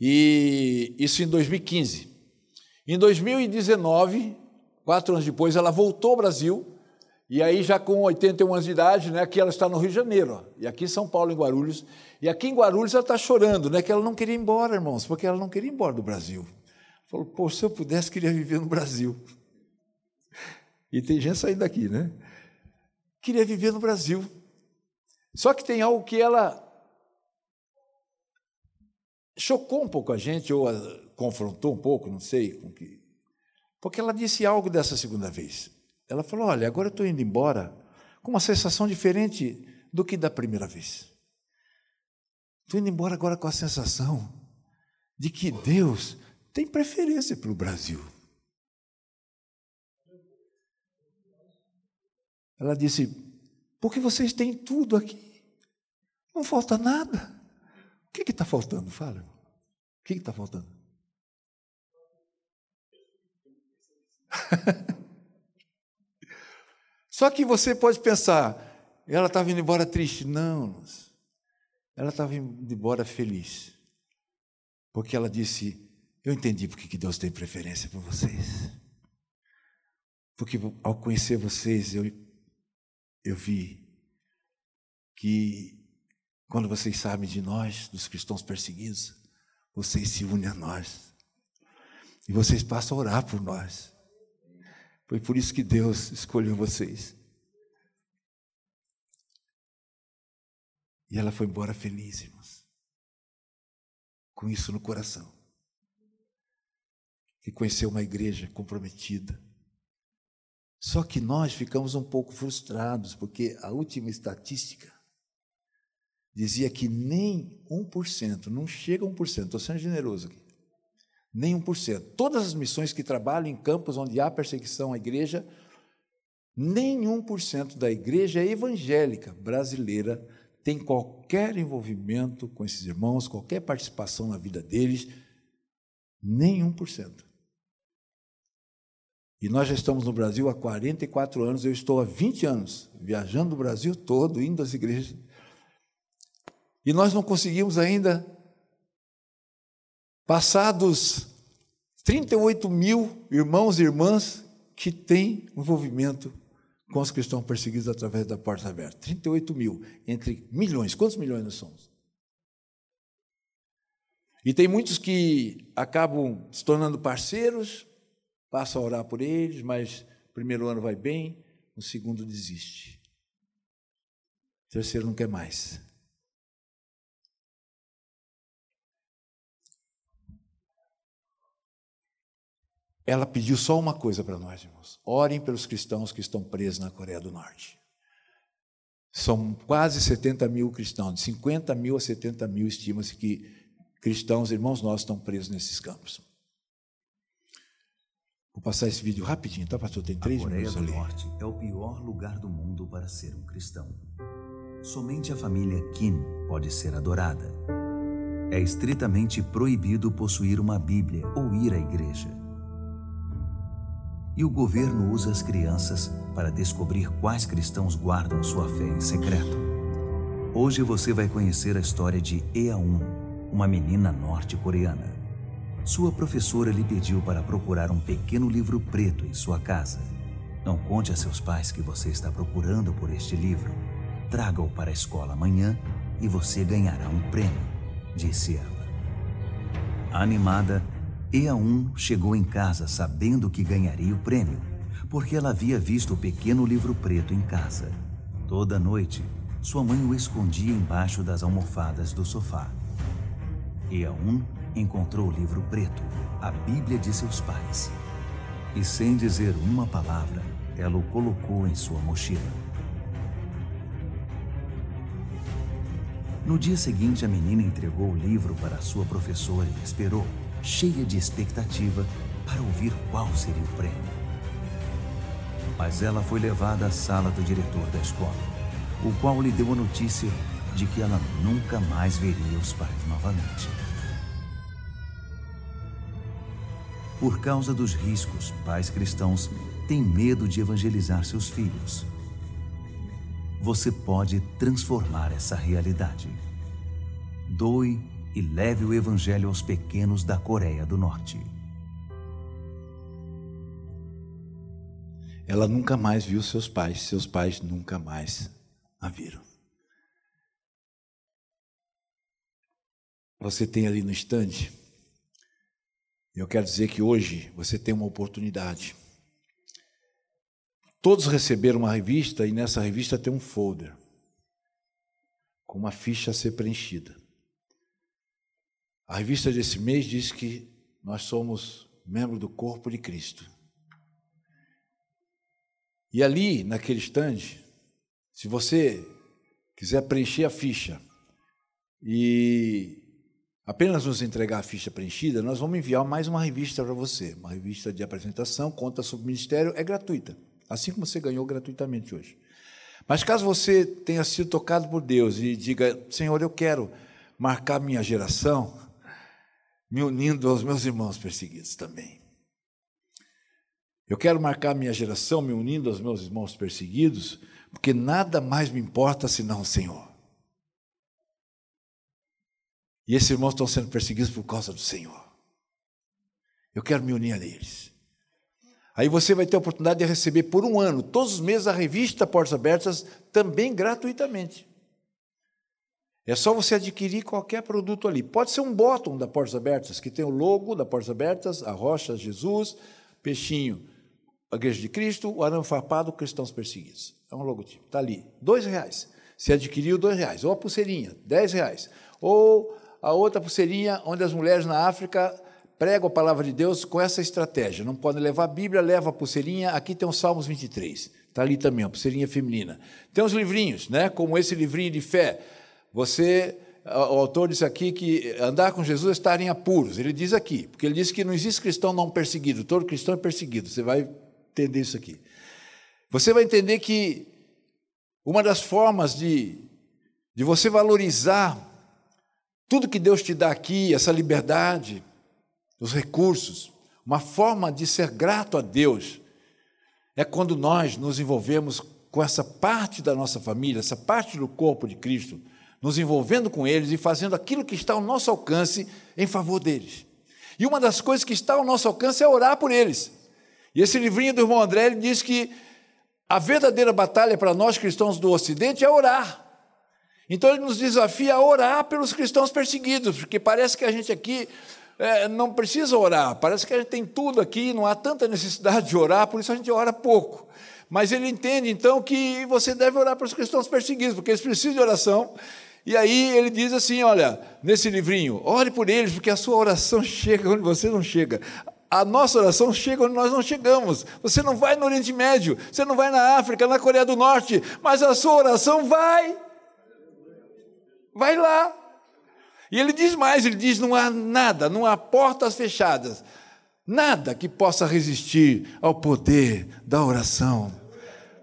E isso em 2015. Em 2019, quatro anos depois, ela voltou ao Brasil, e aí já com 81 anos de idade, né, aqui ela está no Rio de Janeiro, ó, e aqui em São Paulo, em Guarulhos. E aqui em Guarulhos ela está chorando, né, que ela não queria ir embora, irmãos, porque ela não queria ir embora do Brasil. Falou, pô, se eu pudesse, queria viver no Brasil. [LAUGHS] E tem gente saindo daqui, né? Queria viver no Brasil. Só que tem algo que ela chocou um pouco a gente, ou a confrontou um pouco, não sei com que. Porque ela disse algo dessa segunda vez. Ela falou: Olha, agora eu estou indo embora com uma sensação diferente do que da primeira vez. Estou indo embora agora com a sensação de que Deus tem preferência pelo Brasil. Ela disse: Porque vocês têm tudo aqui, não falta nada. O que está faltando? Fala. Que está faltando? [LAUGHS] Só que você pode pensar, ela estava indo embora triste. Não, ela estava indo embora feliz. Porque ela disse: Eu entendi porque que Deus tem preferência por vocês. Porque ao conhecer vocês, eu, eu vi que quando vocês sabem de nós, dos cristãos perseguidos, vocês se unem a nós. E vocês passam a orar por nós. Foi por isso que Deus escolheu vocês. E ela foi embora feliz, irmãos. Com isso no coração. E conheceu uma igreja comprometida. Só que nós ficamos um pouco frustrados, porque a última estatística dizia que nem 1%, não chega a 1%, estou sendo generoso aqui, nem 1%. Todas as missões que trabalham em campos onde há perseguição à igreja, nem 1% da igreja evangélica brasileira tem qualquer envolvimento com esses irmãos, qualquer participação na vida deles, nem 1%. E nós já estamos no Brasil há 44 anos, eu estou há 20 anos viajando o Brasil todo, indo às igrejas e nós não conseguimos ainda, passados 38 mil irmãos e irmãs que tem envolvimento com os cristãos perseguidos através da porta aberta. 38 mil, entre milhões. Quantos milhões nós somos? E tem muitos que acabam se tornando parceiros, passam a orar por eles, mas o primeiro ano vai bem, o segundo desiste. O terceiro não quer mais. Ela pediu só uma coisa para nós, irmãos: orem pelos cristãos que estão presos na Coreia do Norte. São quase 70 mil cristãos, de 50 mil a 70 mil estima-se que cristãos, irmãos nossos, estão presos nesses campos. Vou passar esse vídeo rapidinho, tá, pastor? Tem três a Coreia minutos do ali. Norte é o pior lugar do mundo para ser um cristão. Somente a família Kim pode ser adorada. É estritamente proibido possuir uma Bíblia ou ir à igreja e o governo usa as crianças para descobrir quais cristãos guardam sua fé em secreto. Hoje você vai conhecer a história de Ea-un, uma menina norte-coreana. Sua professora lhe pediu para procurar um pequeno livro preto em sua casa. Não conte a seus pais que você está procurando por este livro. Traga-o para a escola amanhã e você ganhará um prêmio, disse ela. Animada, Ea1 chegou em casa sabendo que ganharia o prêmio, porque ela havia visto o pequeno livro preto em casa. Toda noite, sua mãe o escondia embaixo das almofadas do sofá. Ea1 encontrou o livro preto, a Bíblia de seus pais. E sem dizer uma palavra, ela o colocou em sua mochila. No dia seguinte, a menina entregou o livro para sua professora e esperou cheia de expectativa para ouvir qual seria o prêmio. Mas ela foi levada à sala do diretor da escola, o qual lhe deu a notícia de que ela nunca mais veria os pais novamente. Por causa dos riscos, pais cristãos têm medo de evangelizar seus filhos. Você pode transformar essa realidade. Doe e leve o Evangelho aos pequenos da Coreia do Norte. Ela nunca mais viu seus pais, seus pais nunca mais a viram. Você tem ali no estande, eu quero dizer que hoje você tem uma oportunidade. Todos receberam uma revista e nessa revista tem um folder com uma ficha a ser preenchida. A revista desse mês diz que nós somos membro do corpo de Cristo. E ali, naquele estande, se você quiser preencher a ficha e apenas nos entregar a ficha preenchida, nós vamos enviar mais uma revista para você, uma revista de apresentação, conta sobre o ministério, é gratuita, assim como você ganhou gratuitamente hoje. Mas caso você tenha sido tocado por Deus e diga, Senhor, eu quero marcar minha geração, me unindo aos meus irmãos perseguidos também. Eu quero marcar minha geração me unindo aos meus irmãos perseguidos, porque nada mais me importa senão o Senhor. E esses irmãos estão sendo perseguidos por causa do Senhor. Eu quero me unir a eles. Aí você vai ter a oportunidade de receber por um ano, todos os meses, a revista Portas Abertas, também gratuitamente. É só você adquirir qualquer produto ali. Pode ser um bottom da Portas Abertas, que tem o logo da Portas Abertas, a rocha Jesus, peixinho, a Igreja de Cristo, o arame farpado, cristãos perseguidos. É um logotipo. Está ali. Dois reais. Se adquiriu, dois reais. Ou a pulseirinha, dez reais. Ou a outra pulseirinha, onde as mulheres na África pregam a palavra de Deus com essa estratégia. Não podem levar a Bíblia, leva a pulseirinha. Aqui tem o Salmos 23. Está ali também, a pulseirinha feminina. Tem os livrinhos, né? como esse livrinho de fé você, o autor disse aqui que andar com Jesus é estar em apuros. Ele diz aqui, porque ele diz que não existe cristão não perseguido, todo cristão é perseguido. Você vai entender isso aqui. Você vai entender que uma das formas de, de você valorizar tudo que Deus te dá aqui, essa liberdade, os recursos, uma forma de ser grato a Deus, é quando nós nos envolvemos com essa parte da nossa família, essa parte do corpo de Cristo, nos envolvendo com eles e fazendo aquilo que está ao nosso alcance em favor deles. E uma das coisas que está ao nosso alcance é orar por eles. E esse livrinho do irmão André diz que a verdadeira batalha para nós cristãos do Ocidente é orar. Então ele nos desafia a orar pelos cristãos perseguidos, porque parece que a gente aqui é, não precisa orar, parece que a gente tem tudo aqui, não há tanta necessidade de orar, por isso a gente ora pouco. Mas ele entende então que você deve orar pelos cristãos perseguidos, porque eles precisam de oração. E aí ele diz assim: olha, nesse livrinho, ore por eles, porque a sua oração chega onde você não chega. A nossa oração chega onde nós não chegamos. Você não vai no Oriente Médio, você não vai na África, na Coreia do Norte, mas a sua oração vai. Vai lá. E ele diz mais: ele diz, não há nada, não há portas fechadas, nada que possa resistir ao poder da oração.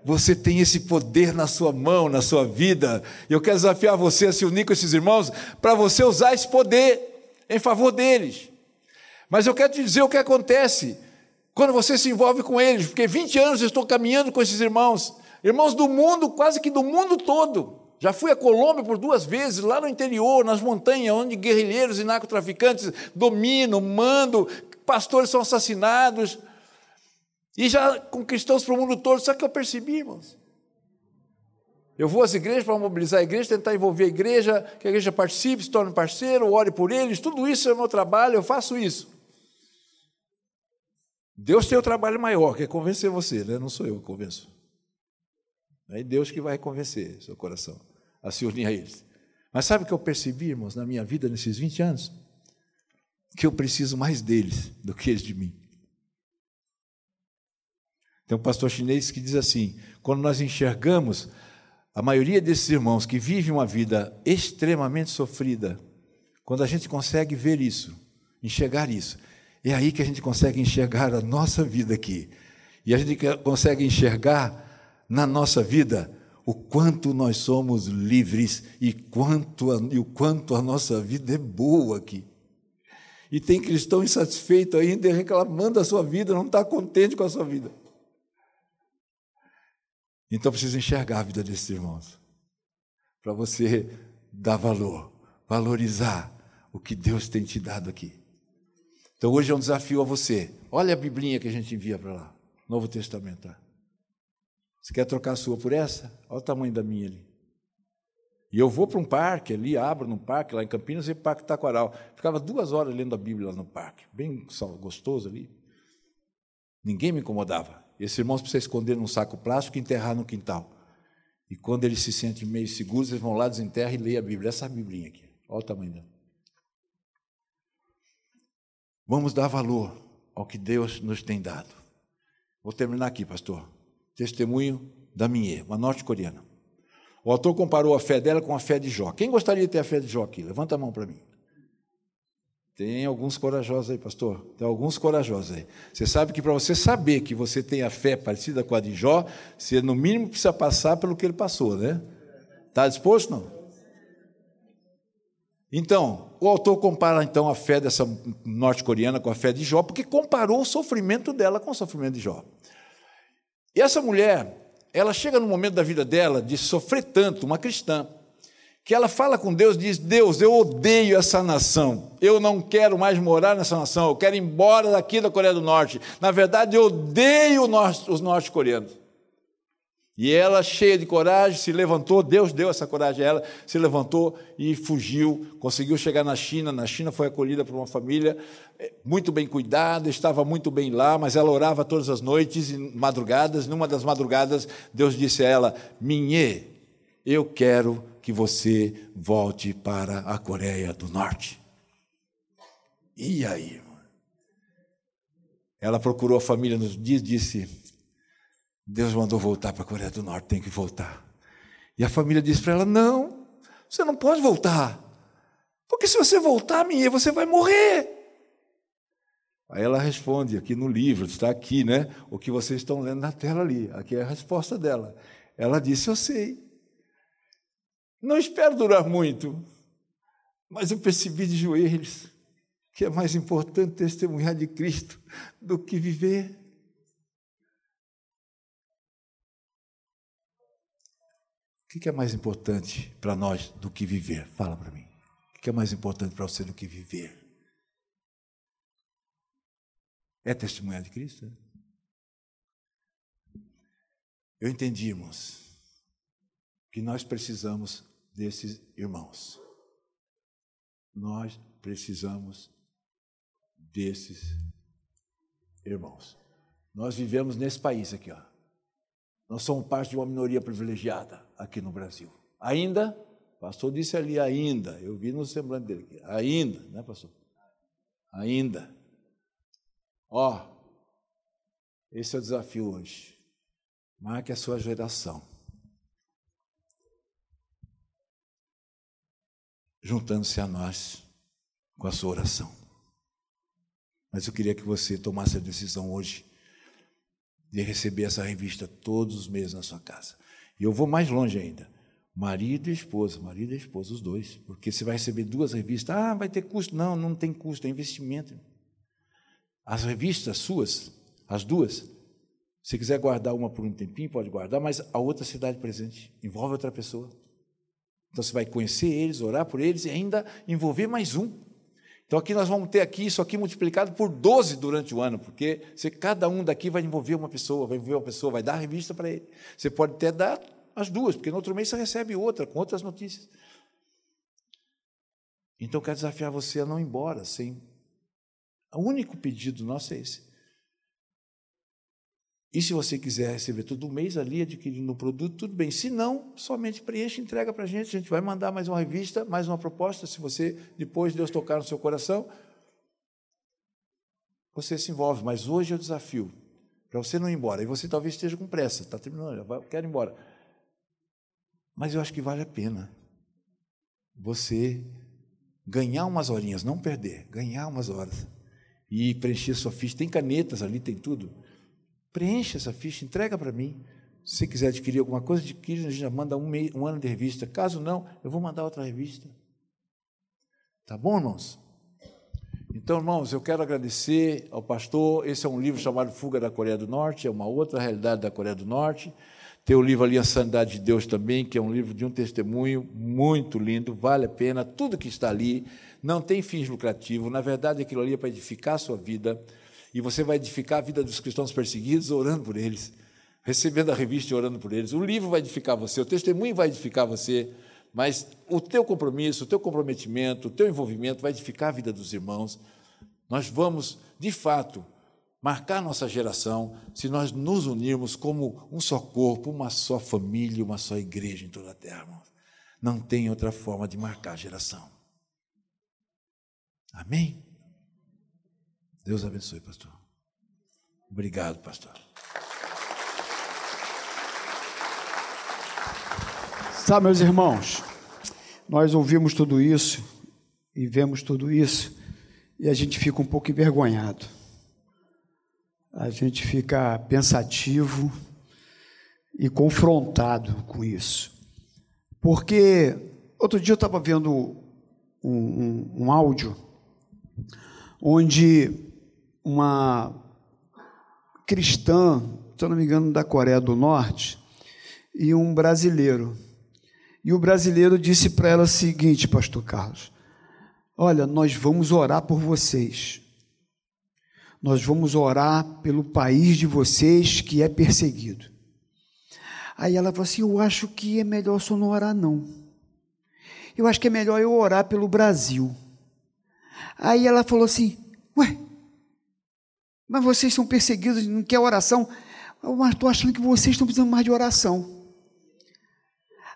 Você tem esse poder na sua mão, na sua vida. E eu quero desafiar você a se unir com esses irmãos para você usar esse poder em favor deles. Mas eu quero te dizer o que acontece quando você se envolve com eles, porque 20 anos eu estou caminhando com esses irmãos, irmãos do mundo, quase que do mundo todo. Já fui a Colômbia por duas vezes, lá no interior, nas montanhas, onde guerrilheiros e narcotraficantes dominam, mandam, pastores são assassinados. E já com cristãos para o mundo todo, o que eu percebi, irmãos? Eu vou às igrejas para mobilizar a igreja, tentar envolver a igreja, que a igreja participe, se torne parceiro, ore por eles, tudo isso é o meu trabalho, eu faço isso. Deus tem o trabalho maior, que é convencer você, né? não sou eu que convenço. É Deus que vai convencer seu coração a se unir a eles. Mas sabe o que eu percebi, irmãos, na minha vida nesses 20 anos? Que eu preciso mais deles do que eles de mim. Tem um pastor chinês que diz assim: quando nós enxergamos a maioria desses irmãos que vivem uma vida extremamente sofrida, quando a gente consegue ver isso, enxergar isso, é aí que a gente consegue enxergar a nossa vida aqui. E a gente consegue enxergar na nossa vida o quanto nós somos livres e, quanto a, e o quanto a nossa vida é boa aqui. E tem cristão insatisfeito ainda reclamando da sua vida, não está contente com a sua vida. Então precisa enxergar a vida desses irmãos, para você dar valor, valorizar o que Deus tem te dado aqui. Então hoje é um desafio a você. Olha a Biblinha que a gente envia para lá, Novo Testamento. Tá? Você quer trocar a sua por essa? Olha o tamanho da minha ali. E eu vou para um parque ali, abro num parque lá em Campinas e Parque Taquaral. Ficava duas horas lendo a Bíblia lá no parque, bem gostoso ali. Ninguém me incomodava. Esses irmãos precisam esconder num saco plástico e enterrar no quintal. E quando eles se sentem meio seguros, eles vão lá, desenterram e leem a Bíblia. Essa a Biblinha aqui. Olha o tamanho dela. Vamos dar valor ao que Deus nos tem dado. Vou terminar aqui, pastor. Testemunho da Minhe, uma norte-coreana. O autor comparou a fé dela com a fé de Jó. Quem gostaria de ter a fé de Jó aqui? Levanta a mão para mim. Tem alguns corajosos aí, pastor. Tem alguns corajosos aí. Você sabe que para você saber que você tem a fé parecida com a de Jó, você no mínimo precisa passar pelo que ele passou, né? Está disposto não? Então, o autor compara então a fé dessa norte-coreana com a fé de Jó, porque comparou o sofrimento dela com o sofrimento de Jó. E essa mulher, ela chega no momento da vida dela de sofrer tanto, uma cristã, que ela fala com Deus, diz: Deus, eu odeio essa nação, eu não quero mais morar nessa nação, eu quero ir embora daqui da Coreia do Norte. Na verdade, eu odeio os norte-coreanos. E ela, cheia de coragem, se levantou, Deus deu essa coragem a ela, se levantou e fugiu, conseguiu chegar na China. Na China foi acolhida por uma família eh, muito bem cuidada, estava muito bem lá, mas ela orava todas as noites e madrugadas. Numa das madrugadas, Deus disse a ela: Minhê, eu quero que você volte para a Coreia do Norte. E aí? Ela procurou a família nos dias e disse: Deus mandou voltar para a Coreia do Norte, tem que voltar. E a família disse para ela: Não, você não pode voltar. Porque se você voltar, minha, você vai morrer. Aí ela responde aqui no livro, está aqui, né? O que vocês estão lendo na tela ali. Aqui é a resposta dela. Ela disse: Eu sei. Não espero durar muito, mas eu percebi de joelhos que é mais importante testemunhar de Cristo do que viver. O que é mais importante para nós do que viver? Fala para mim. O que é mais importante para você do que viver? É testemunhar de Cristo? eu entendi, irmãos, que nós precisamos desses irmãos. Nós precisamos desses irmãos. Nós vivemos nesse país aqui, ó. Nós somos parte de uma minoria privilegiada aqui no Brasil. Ainda, pastor disse ali ainda, eu vi no semblante dele aqui, ainda, né, pastor? Ainda. Ó, esse é o desafio hoje. Marque a sua geração. Juntando-se a nós com a sua oração. Mas eu queria que você tomasse a decisão hoje de receber essa revista todos os meses na sua casa. E eu vou mais longe ainda. Marido e esposa, marido e esposa, os dois. Porque você vai receber duas revistas. Ah, vai ter custo. Não, não tem custo, é investimento. As revistas suas, as duas, se quiser guardar uma por um tempinho, pode guardar, mas a outra cidade presente envolve outra pessoa. Então você vai conhecer eles, orar por eles e ainda envolver mais um. Então aqui nós vamos ter aqui isso aqui multiplicado por 12 durante o ano, porque você, cada um daqui vai envolver uma pessoa, vai envolver uma pessoa, vai dar a revista para ele. Você pode até dar as duas, porque no outro mês você recebe outra, com outras notícias. Então quero desafiar você a não ir embora sem. O único pedido nosso é esse. E se você quiser receber todo mês ali, adquirindo o produto, tudo bem. Se não, somente preenche entrega para a gente. A gente vai mandar mais uma revista, mais uma proposta. Se você, depois Deus tocar no seu coração, você se envolve. Mas hoje é o desafio para você não ir embora. E você talvez esteja com pressa, está terminando, já quero ir embora. Mas eu acho que vale a pena você ganhar umas horinhas, não perder, ganhar umas horas e preencher sua ficha. Tem canetas ali, tem tudo Preencha essa ficha, entrega para mim. Se quiser adquirir alguma coisa, adquire, a gente já manda um, meio, um ano de revista. Caso não, eu vou mandar outra revista. Tá bom, irmãos? Então, irmãos, eu quero agradecer ao pastor. Esse é um livro chamado Fuga da Coreia do Norte, é uma outra realidade da Coreia do Norte. Tem o livro ali, A Sanidade de Deus também, que é um livro de um testemunho muito lindo, vale a pena. Tudo que está ali não tem fins lucrativos. Na verdade, aquilo ali é para edificar a sua vida e você vai edificar a vida dos cristãos perseguidos orando por eles, recebendo a revista e orando por eles. O livro vai edificar você, o testemunho vai edificar você, mas o teu compromisso, o teu comprometimento, o teu envolvimento vai edificar a vida dos irmãos. Nós vamos, de fato, marcar nossa geração se nós nos unirmos como um só corpo, uma só família, uma só igreja em toda a terra. Não tem outra forma de marcar a geração. Amém? Deus abençoe, pastor. Obrigado, pastor. Sabe, meus irmãos, nós ouvimos tudo isso e vemos tudo isso e a gente fica um pouco envergonhado. A gente fica pensativo e confrontado com isso. Porque outro dia eu estava vendo um, um, um áudio onde uma cristã, se eu não me engano, da Coreia do Norte, e um brasileiro. E o brasileiro disse para ela o seguinte, pastor Carlos: Olha, nós vamos orar por vocês. Nós vamos orar pelo país de vocês que é perseguido. Aí ela falou assim: Eu acho que é melhor só não orar, não. Eu acho que é melhor eu orar pelo Brasil. Aí ela falou assim: Ué, mas vocês são perseguidos, não quer oração. Mas estou achando que vocês estão precisando mais de oração.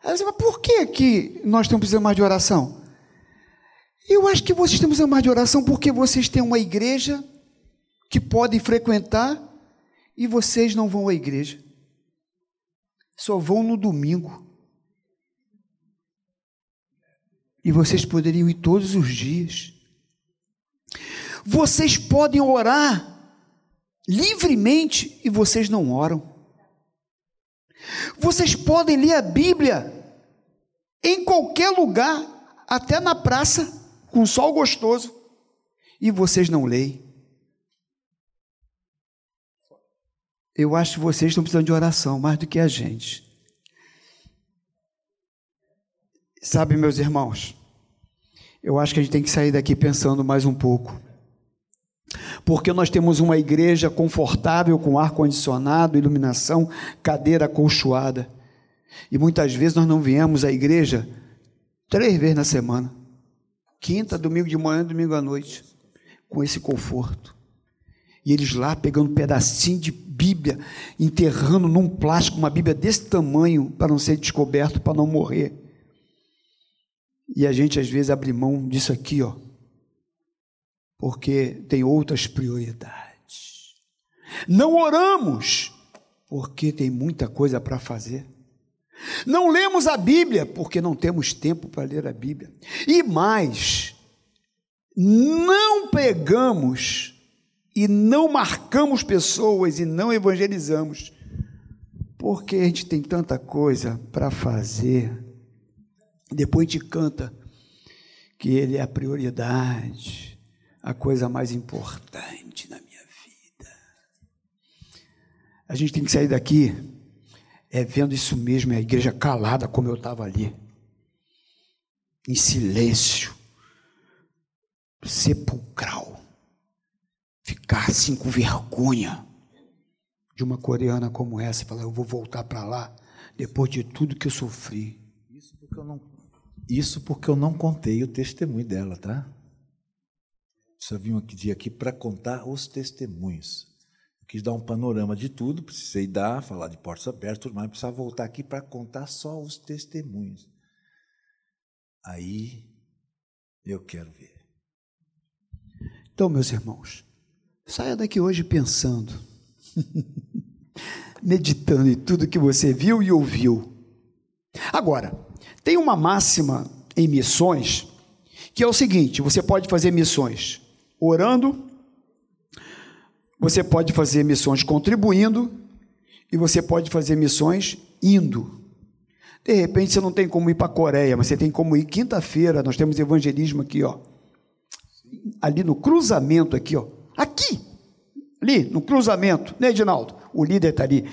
Ela disse, mas por que, que nós estamos precisando mais de oração? Eu acho que vocês estão precisando mais de oração porque vocês têm uma igreja que podem frequentar e vocês não vão à igreja. Só vão no domingo. E vocês poderiam ir todos os dias. Vocês podem orar livremente e vocês não oram. Vocês podem ler a Bíblia em qualquer lugar, até na praça, com sol gostoso, e vocês não leem. Eu acho que vocês estão precisando de oração mais do que a gente. Sabe, meus irmãos, eu acho que a gente tem que sair daqui pensando mais um pouco Porque nós temos uma igreja confortável, com ar-condicionado, iluminação, cadeira acolchoada. E muitas vezes nós não viemos à igreja três vezes na semana quinta, domingo de manhã, domingo à noite com esse conforto. E eles lá pegando um pedacinho de Bíblia, enterrando num plástico uma Bíblia desse tamanho para não ser descoberto, para não morrer. E a gente às vezes abre mão disso aqui, ó, porque tem outras prioridades. Não oramos, porque tem muita coisa para fazer. Não lemos a Bíblia, porque não temos tempo para ler a Bíblia. E mais, não pregamos e não marcamos pessoas e não evangelizamos, porque a gente tem tanta coisa para fazer. Depois a gente canta que Ele é a prioridade, a coisa mais importante na minha vida. A gente tem que sair daqui é vendo isso mesmo, é a igreja calada como eu estava ali, em silêncio, sepulcral, ficar assim com vergonha de uma coreana como essa, falar, eu vou voltar para lá depois de tudo que eu sofri. Isso porque eu não, isso porque eu não contei o testemunho dela, tá? Só vim aqui, aqui para contar os testemunhos. Eu quis dar um panorama de tudo, precisei dar, falar de portas abertas, mas precisava voltar aqui para contar só os testemunhos. Aí eu quero ver. Então, meus irmãos, saia daqui hoje pensando, [LAUGHS] meditando em tudo que você viu e ouviu. Agora, tem uma máxima em missões que é o seguinte: você pode fazer missões orando, você pode fazer missões contribuindo e você pode fazer missões indo. De repente você não tem como ir para a Coreia, mas você tem como ir quinta-feira, nós temos evangelismo aqui, ó ali no cruzamento aqui, ó. Aqui, ali no cruzamento, né, Edinaldo? O líder está ali,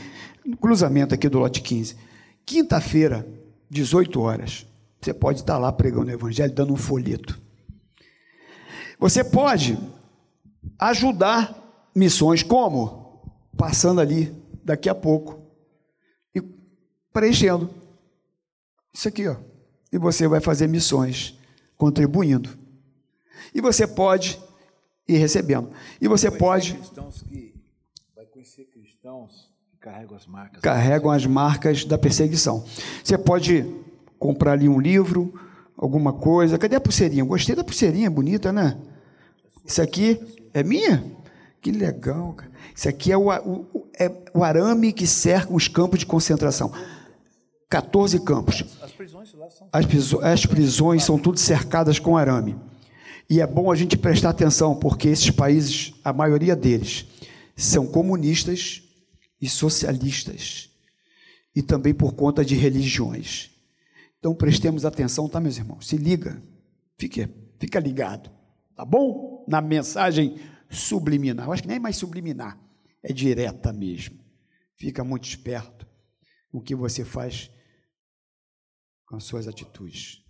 no cruzamento aqui do lote 15. Quinta-feira, 18 horas, você pode estar lá pregando o evangelho, dando um folheto. Você pode ajudar missões como? Passando ali daqui a pouco e preenchendo. Isso aqui, ó. E você vai fazer missões contribuindo. E você pode ir recebendo. E você vai pode. Cristãos que, vai conhecer cristãos que carregam as marcas. Carregam as marcas da perseguição. Você pode comprar ali um livro, alguma coisa. Cadê a pulseirinha? Gostei da pulseirinha, bonita, né? Isso aqui é minha? Que legal, cara. Isso aqui é o, o, é o arame que cerca os campos de concentração. 14 campos. As prisões, são... as, prisões, as prisões são tudo cercadas com arame. E é bom a gente prestar atenção, porque esses países, a maioria deles, são comunistas e socialistas, e também por conta de religiões. Então prestemos atenção, tá, meus irmãos? Se liga, fique, fica ligado, tá bom? Na mensagem subliminar. Eu acho que nem é mais subliminar, é direta mesmo. Fica muito esperto o que você faz com as suas atitudes.